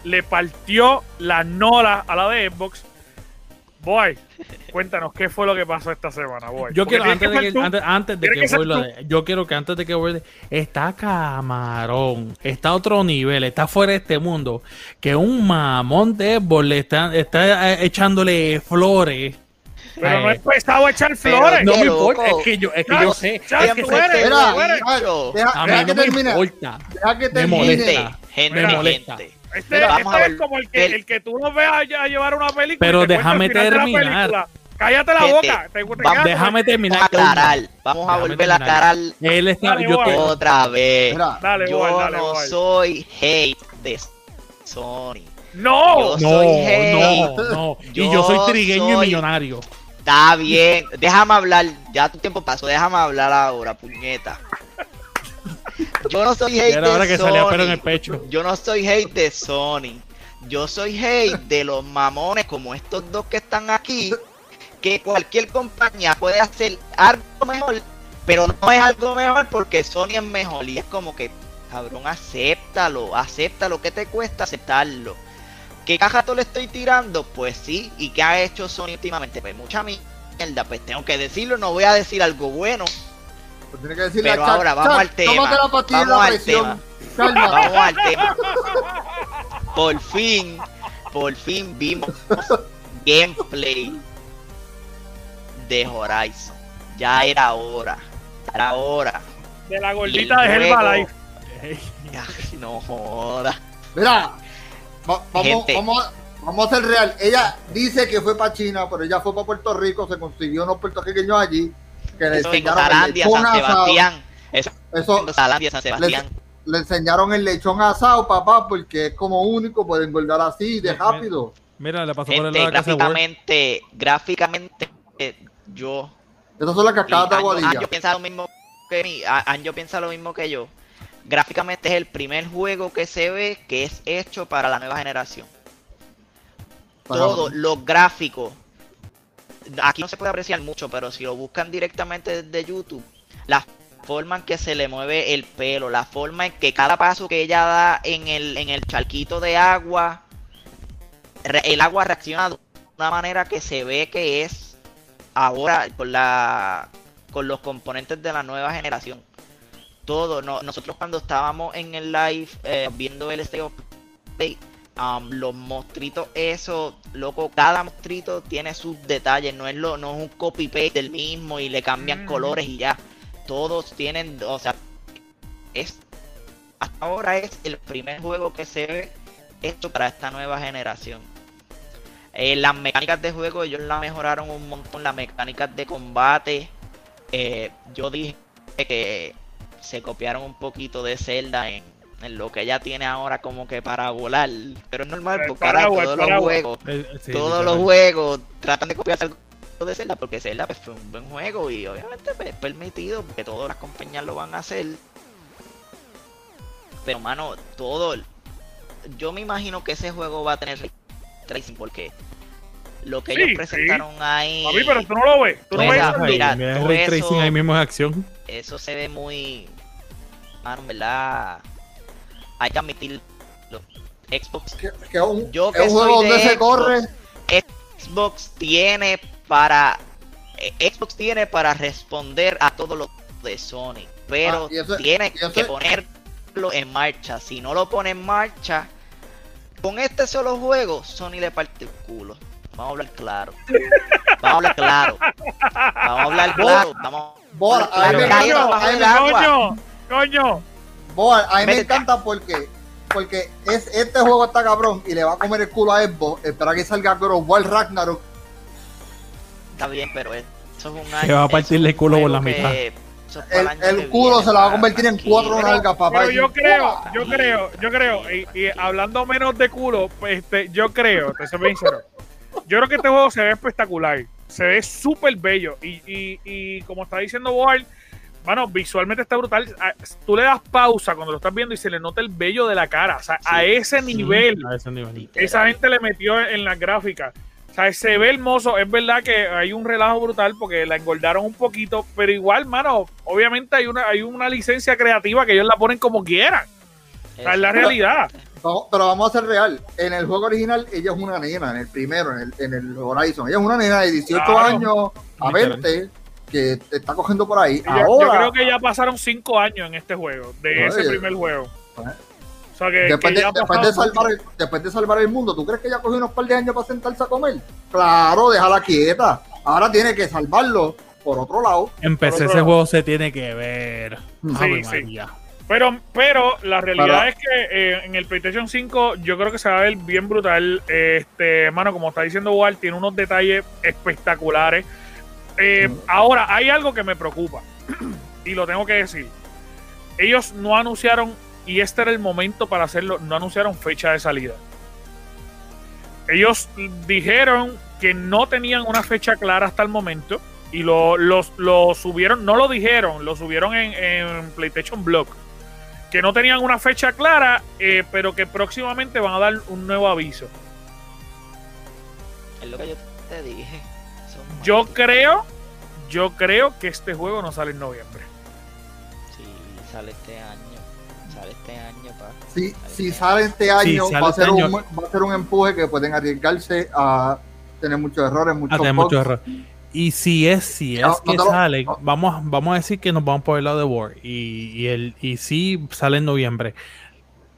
Speaker 1: le partió la nola a la de Xbox. Boy, cuéntanos qué fue lo que pasó esta semana, boy.
Speaker 2: Yo quiero antes, de que, antes, de que, yo quiero que antes de que está camarón, está a otro nivel, está fuera de este mundo, que un mamón de Xbox le está, está eh, echándole flores
Speaker 1: pero no es pesado echar flores.
Speaker 2: No me importa, es que yo, es que yo sé.
Speaker 1: Echar flores,
Speaker 2: a mí no me importa.
Speaker 4: Deja que termine.
Speaker 3: Gente, gente, me molesta.
Speaker 1: Este, este es como el que, el que tú nos veas a, llevar una película.
Speaker 2: Pero déjame terminar.
Speaker 1: Cállate la boca.
Speaker 2: vamos, déjame terminar.
Speaker 3: Vamos a aclarar. Vamos a volver a aclarar.
Speaker 2: Él está,
Speaker 3: yo otra vez. Dale, yo no soy hate de Sony.
Speaker 1: No,
Speaker 3: yo soy
Speaker 2: no, hate. no, no. Y yo soy trigueño y millonario.
Speaker 3: Está bien, déjame hablar. Ya tu tiempo pasó, déjame hablar ahora, puñeta. Yo no soy hate de Sony.
Speaker 2: en el pecho.
Speaker 3: Yo no soy hate de Sony. Yo soy hate de los mamones como estos dos que están aquí. Que cualquier compañía puede hacer algo mejor, pero no es algo mejor porque Sony es mejor. Y es como que, cabrón, acéptalo, acéptalo. ¿Qué te cuesta aceptarlo? ¿Qué cajato le estoy tirando? Pues sí. ¿Y qué ha hecho Sony últimamente? Pues mucha mierda. Pues tengo que decirlo, no voy a decir algo bueno.
Speaker 4: Pues tiene que decirle
Speaker 3: Pero ahora vamos al tema. vamos al tema. Vamos al tema. Por fin, por fin vimos gameplay de Horizon. Ya era hora. Era hora.
Speaker 1: De la gordita de Herbalife.
Speaker 3: No joda.
Speaker 4: Mira, vamos, vamos, vamos a ser real. Ella dice que fue para China, pero ella fue para Puerto Rico, se consiguió unos puertorriqueños allí. Que le
Speaker 3: enseñaron el San Sebastián. Eso, San
Speaker 4: Sebastián. Le, enseñaron el lechón asado, papá, porque es como único, puede engordar así de rápido.
Speaker 2: Mira, le pasó por el
Speaker 3: lado gráficamente, gráficamente, yo.
Speaker 4: Esas son las cascadas de Aguadilla.
Speaker 3: Anjo piensa lo mismo que mí. Anjo piensa lo mismo que yo gráficamente es el primer juego que se ve que es hecho para la nueva generación. Todos los gráficos. Aquí no se puede apreciar mucho, pero si lo buscan directamente desde YouTube, la forma en que se le mueve el pelo, la forma en que cada paso que ella da en el, en el charquito de agua, el agua reacciona de una manera que se ve que es ahora con la con los componentes de la nueva generación todo. nosotros cuando estábamos en el live eh, viendo el State of Play, um, los monstruitos, eso, loco, cada monstruito tiene sus detalles, no es, lo, no es un copy-paste del mismo y le cambian colores y ya. Todos tienen, o sea, es hasta ahora es el primer juego que se ve hecho para esta nueva generación. Eh, las mecánicas de juego ellos la mejoraron un montón, las mecánicas de combate. Eh, yo dije que se copiaron un poquito de Zelda en, lo que ella tiene ahora como que para volar. Pero es normal, porque ahora todos los juegos, todos los juegos tratan de copiarse algo de Zelda, porque Zelda pues, fue un buen juego y obviamente pues, es permitido, porque todas las compañías lo van a hacer. Pero mano, todo, yo me imagino que ese juego va a tener tracing porque lo que ellos presentaron ahí.
Speaker 1: A mí, pero tú no lo ves. Tú no ves
Speaker 2: mira, tracing ahí mismo en acción.
Speaker 3: Eso se ve muy. Mano, ¿verdad? Hay que admitirlo. Xbox.
Speaker 4: Que, que un, yo que un juego donde se corre.
Speaker 3: Xbox tiene para. Eh, Xbox tiene para responder a todo lo de Sony. Pero ah, tiene que ponerlo en marcha. Si no lo pone en marcha, con este solo juego, Sony le parte el culo. Vamos a hablar claro. Vamos a hablar claro. Vamos a hablar claro. Vamos
Speaker 4: a hablar claro.
Speaker 1: coño, coño.
Speaker 4: a mí me encanta porque porque es, este juego está cabrón y le va a comer el culo a Xbox. Espera que salga God War Ragnarok.
Speaker 3: Está bien, pero eso es un año.
Speaker 2: Que va a partirle el culo por la mitad.
Speaker 4: El, culo se la va a convertir en cuatro nalgas, papá.
Speaker 1: Pero yo creo, yo creo, yo creo, y, hablando menos de culo, pues, este, yo creo, te soy sincero, yo creo que este juego se ve espectacular. Se ve súper bello. Y, y, y, como está diciendo Boal, Bueno, visualmente está brutal. Tú le das pausa cuando lo estás viendo y se le nota el vello de la cara. O sea, a, ese nivel, a ese nivel. Esa gente le metió en las gráficas. O sea, se ve hermoso. Es verdad que hay un relajo brutal porque la engordaron un poquito, pero igual, mano, obviamente hay una, hay una licencia creativa que ellos la ponen como quieran. es la realidad.
Speaker 4: Pero, vamos a ser real. En el juego original, ella es una nena, en el primero, en el, en el Horizon. Ella es una nena de 18 años a 20 que está cogiendo por ahí. Ahora,
Speaker 1: yo creo que ya pasaron 5 años en este juego, de ese primer juego. Pues,
Speaker 4: o sea que, después, de, después, de salvar el, después de salvar el mundo, ¿tú crees que ya cogió unos par de años para sentarse a comer? Claro, déjala quieta. Ahora tiene que salvarlo por otro lado.
Speaker 2: Empecé ese juego se tiene que ver.
Speaker 1: Sí, sí. Pero, pero la realidad es que eh, en el PlayStation 5 yo creo que se va a ver bien brutal. Este, hermano, como está diciendo Walt, tiene unos detalles espectaculares. Eh, ahora, hay algo que me preocupa y lo tengo que decir. Ellos no anunciaron, y este era el momento para hacerlo, no anunciaron fecha de salida. Ellos dijeron que no tenían una fecha clara hasta el momento y lo, subieron, no lo dijeron, lo subieron en, en PlayStation Blog que no tenían una fecha clara, eh, pero que próximamente van a dar un nuevo aviso.
Speaker 3: Es lo que yo te dije.
Speaker 1: Yo creo, yo creo que este juego no sale en noviembre.
Speaker 3: Sí, sale este año. Sale este año, pa.
Speaker 4: Sí, si sale este año, va, a ser Un, va a ser un empuje que pueden arriesgarse a tener muchos errores, muchos,
Speaker 2: a tener muchos errores. Y si es, si es que sale, vamos, vamos a decir que nos vamos por el lado de War. Y, y, el, y si sale en noviembre,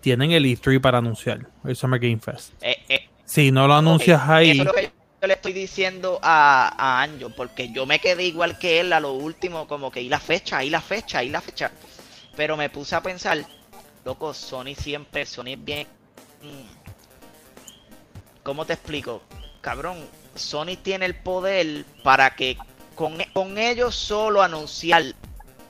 Speaker 2: tienen el E3 para anunciar, el Summer Game Fest. Eh, eh, si no lo anuncias ahí.
Speaker 3: Eso es lo que yo le estoy diciendo a, a Anjo, porque yo me quedé igual que él a lo último, como que y la fecha, ahí la fecha, ahí la fecha. Pero me puse a pensar, loco, Sony siempre, Sony es bien. Mm, ¿Cómo te explico? Cabrón, Sony tiene el poder para que con, con ellos solo anunciar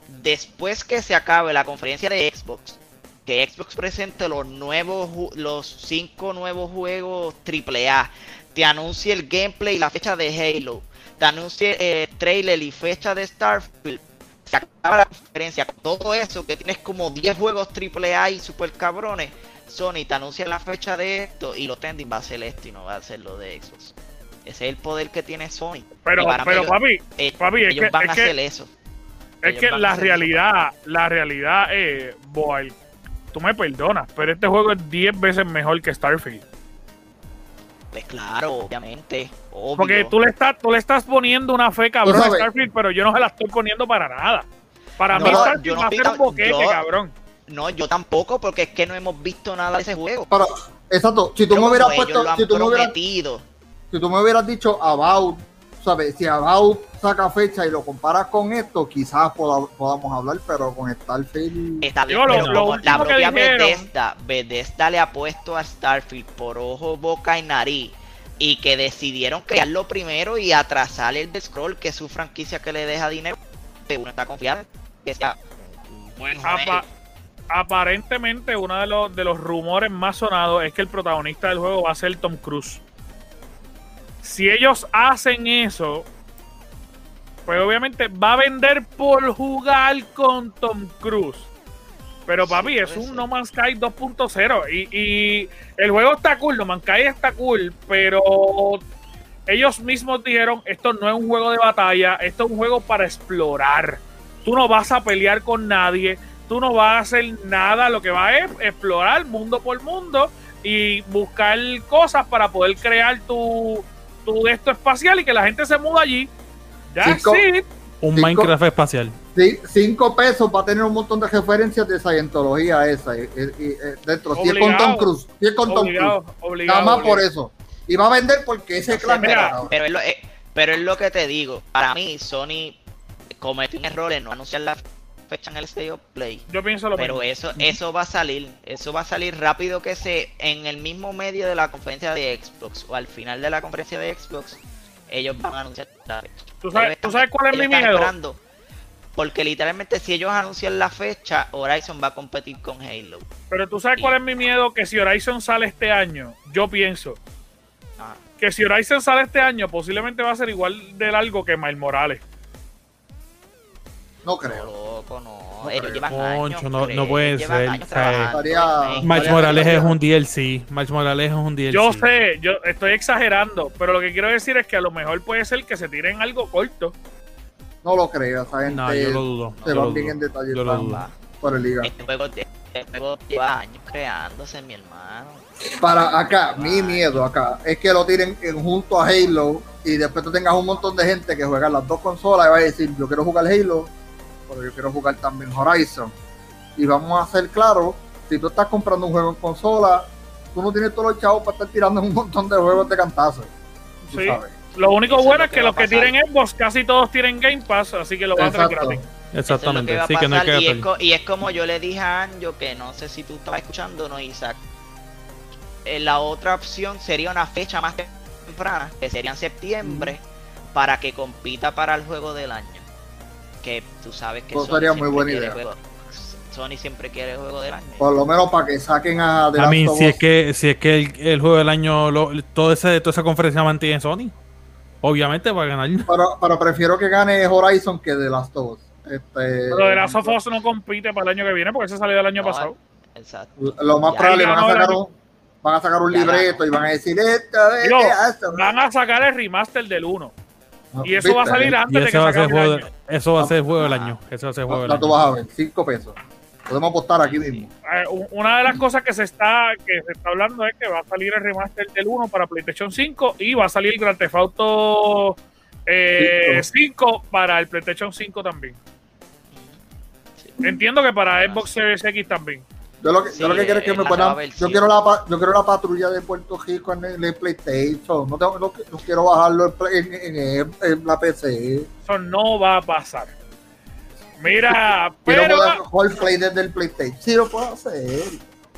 Speaker 3: después que se acabe la conferencia de Xbox que Xbox presente los nuevos los cinco nuevos juegos AAA te anuncie el gameplay y la fecha de Halo te anuncie el trailer y fecha de Starfield se acaba la conferencia todo eso que tienes como 10 juegos AAA y super cabrones Sony te anuncia la fecha de esto y lo trending va a ser esto y no va a ser lo de Xbox ese es el poder que tiene Sony.
Speaker 1: Pero, pero papi,
Speaker 3: eh,
Speaker 1: papi,
Speaker 3: es que, van a hacer eso.
Speaker 1: Es que la realidad, la realidad es, boy, tú me perdonas, pero este juego es 10 veces mejor que Starfield.
Speaker 3: Pues claro, obviamente.
Speaker 1: Porque tú le estás, tú le estás poniendo una fe cabrón a Starfield, pero yo no se la estoy poniendo para nada. Para mí Starfield va a ser un boquete, cabrón.
Speaker 3: No, yo tampoco, porque es que no hemos visto nada de ese juego.
Speaker 4: Pero, exacto, si tú me hubieras puesto, si tú me hubieras, si tú me hubieras dicho About, ¿sabes? Si About saca fecha y lo comparas con esto, quizás podamos hablar, pero con Starfield.
Speaker 3: Está bien, la propia Bethesda, Bethesda le ha puesto a Starfield por ojo, boca y nariz. Y que decidieron crearlo primero y atrasar el de Scroll, que es su franquicia que le deja dinero. Uno está confiado que sea
Speaker 1: bueno. aparentemente, uno de los, de los rumores más sonados es que el protagonista del juego va a ser Tom Cruise si ellos hacen eso, pues obviamente va a vender por jugar con Tom Cruise. Pero papi, es un No Man's Sky 2.0 y, y, el juego está cool, No Man's Sky está cool, pero ellos mismos dijeron, esto no es un juego de batalla, esto es un juego para explorar. Tú no vas a pelear con nadie, tú no vas a hacer nada, lo que vas es explorar mundo por mundo y buscar cosas para poder crear tu, tu esto espacial y que la gente se muda allí. Ya sí.
Speaker 2: Un Minecraft espacial.
Speaker 4: Sí, cinco pesos va a tener un montón de referencias de Scientología esa. Y, dentro, si es con Tom Cruise. Si es con Tom Cruise. Nada más por eso. Y va a vender porque ese clan.
Speaker 3: pero, es lo, eh, pero es lo que te digo. Para mí, Sony cometió un error en no anunciar la fecha en el of Play.
Speaker 1: Yo pienso lo
Speaker 3: Pero eso, eso va a salir, eso va a salir rápido que se, en el mismo medio de la conferencia de Xbox o al final de la conferencia de Xbox, ellos van a anunciar la fecha.
Speaker 1: ¿Tú sabes, cuál es mi miedo?
Speaker 3: porque literalmente si ellos anuncian la fecha, Horizon va a competir con Halo.
Speaker 1: Pero tú sabes cuál es mi miedo, que si Horizon sale este año, yo pienso ah. que si Horizon sale este año, posiblemente va a ser igual de largo que Miles Morales.
Speaker 4: No creo.
Speaker 3: Loco, no.
Speaker 2: No
Speaker 3: Ellos
Speaker 2: creo.
Speaker 3: llevan años.
Speaker 2: Concho, no- no puede ser,
Speaker 3: años
Speaker 4: estaría-
Speaker 2: Miles Morales es un DLC. Miles Morales es un DLC.
Speaker 1: Yo sé, yo estoy exagerando, pero lo que quiero decir es que a lo mejor puede ser que se tiren algo corto.
Speaker 4: No lo creo. Esa gente
Speaker 2: No, yo lo dudo.
Speaker 4: se
Speaker 2: yo
Speaker 4: van
Speaker 2: lo
Speaker 4: bien
Speaker 2: dudo.
Speaker 4: en detalle.
Speaker 2: Yo lo dudo.
Speaker 4: Por el liga.
Speaker 3: Este juego, este juego lleva años creándose, mi hermano.
Speaker 4: Para acá, mi miedo acá es que lo tiren en junto a Halo y después tú tengas un montón de gente que juega las dos consolas y va a decir, yo quiero jugar Halo, pero yo quiero jugar también Horizon. Y vamos a ser claros, si tú estás comprando un juego en consola, tú no tienes todos los chavos para estar tirando un montón de juegos de cantazo. tú
Speaker 1: Sí.
Speaker 4: sabes.
Speaker 1: Lo único
Speaker 3: Eso
Speaker 1: bueno es
Speaker 3: que
Speaker 1: los que tienen Xbox casi todos tienen Game Pass, así que lo van a tener gratis.
Speaker 2: Exactamente.
Speaker 3: Es
Speaker 2: Sí,
Speaker 3: que
Speaker 2: no hay que
Speaker 3: es y es como yo le dije a Anjo, que no sé si tú estabas escuchando, ¿no, Isaac? Eh, la otra opción sería una fecha más temprana, que sería en septiembre, para que compita para el juego del año. Que tú sabes que
Speaker 4: Pues
Speaker 3: Sony
Speaker 4: sería muy
Speaker 3: siempre
Speaker 4: buena idea.
Speaker 3: juego- Sony siempre quiere el juego del año.
Speaker 4: Por lo menos para que saquen a The
Speaker 2: A
Speaker 4: Last
Speaker 2: mí, si es que, si es que el, el juego del año, lo, todo ese, toda esa conferencia mantiene Sony. Obviamente va a ganar.
Speaker 4: Pero, pero prefiero que gane Horizon que The Last of Us. Este,
Speaker 1: Pero de Last of Us no compite para el año que viene porque ese salió el año
Speaker 3: No,
Speaker 1: pasado.
Speaker 3: Exacto.
Speaker 4: Lo más
Speaker 3: Ya,
Speaker 4: probable
Speaker 1: ya
Speaker 4: van a sacar un, van a sacar un libreto y van a decir esto es
Speaker 1: Digo,
Speaker 4: de Last of Us".
Speaker 1: Van a sacar el remaster del 1.
Speaker 4: No,
Speaker 1: Y eso va a salir antes de que
Speaker 2: ese va a
Speaker 1: se
Speaker 2: ser
Speaker 1: acabe
Speaker 2: juego,
Speaker 1: el
Speaker 2: de-
Speaker 1: año.
Speaker 2: Eso va a ser juego del
Speaker 3: Ah.
Speaker 2: año. Eso va a ser juego del año.
Speaker 4: vas a ver, 5 pesos. Podemos apostar aquí mismo.
Speaker 1: Eh, una de las cosas que se está que se está hablando es que va a salir el remaster del 1 para PlayStation 5 y va a salir Grand Theft Auto eh, 5 para el PlayStation 5 también.
Speaker 3: Sí.
Speaker 1: Entiendo que para
Speaker 3: Ah,
Speaker 1: Xbox. Series X también.
Speaker 4: Yo lo que,
Speaker 3: Sí,
Speaker 4: yo lo que quiero es que
Speaker 3: es
Speaker 4: me puedan. Yo quiero, la, pa- yo quiero la patrulla de Puerto Rico en el, el PlayStation. No, tengo, no, no quiero bajarlo en, Play- en- en- en la PC.
Speaker 1: Eso no va a pasar. Mira,
Speaker 4: Quiero
Speaker 1: pero
Speaker 4: poder jugar Play desde el PlayStation. Sí, lo puedo hacer.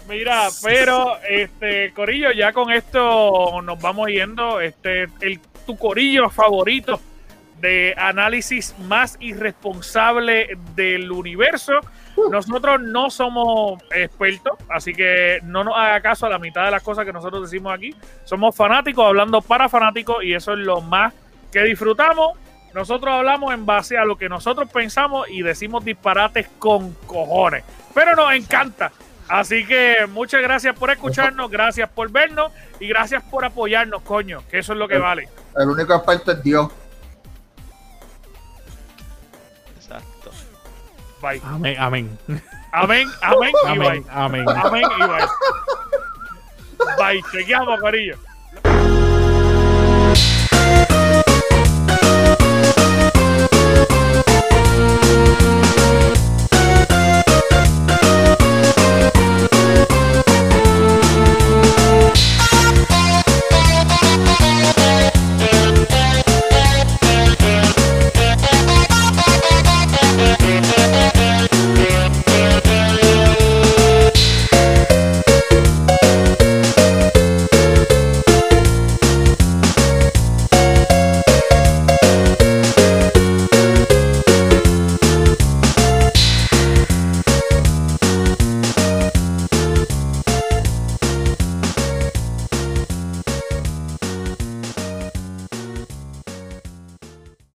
Speaker 1: Mira, pero este Corillo, ya con esto nos vamos yendo. Este, el tu Corillo favorito de análisis más irresponsable del universo. Nosotros no somos expertos, así que no nos haga caso a la mitad de las cosas que nosotros decimos aquí. Somos fanáticos hablando para fanáticos y eso es lo más que disfrutamos. Nosotros hablamos en base a lo que nosotros pensamos y decimos disparates con cojones. Pero nos encanta. Así que muchas gracias por escucharnos, gracias por vernos y gracias por apoyarnos, coño, que eso es lo que vale.
Speaker 4: El único experto es Dios.
Speaker 1: Bye.
Speaker 2: Amén, amén.
Speaker 1: Amén, amén.
Speaker 2: Amén, amén.
Speaker 1: Amén y bye. Bye, chequeamos, Corillo.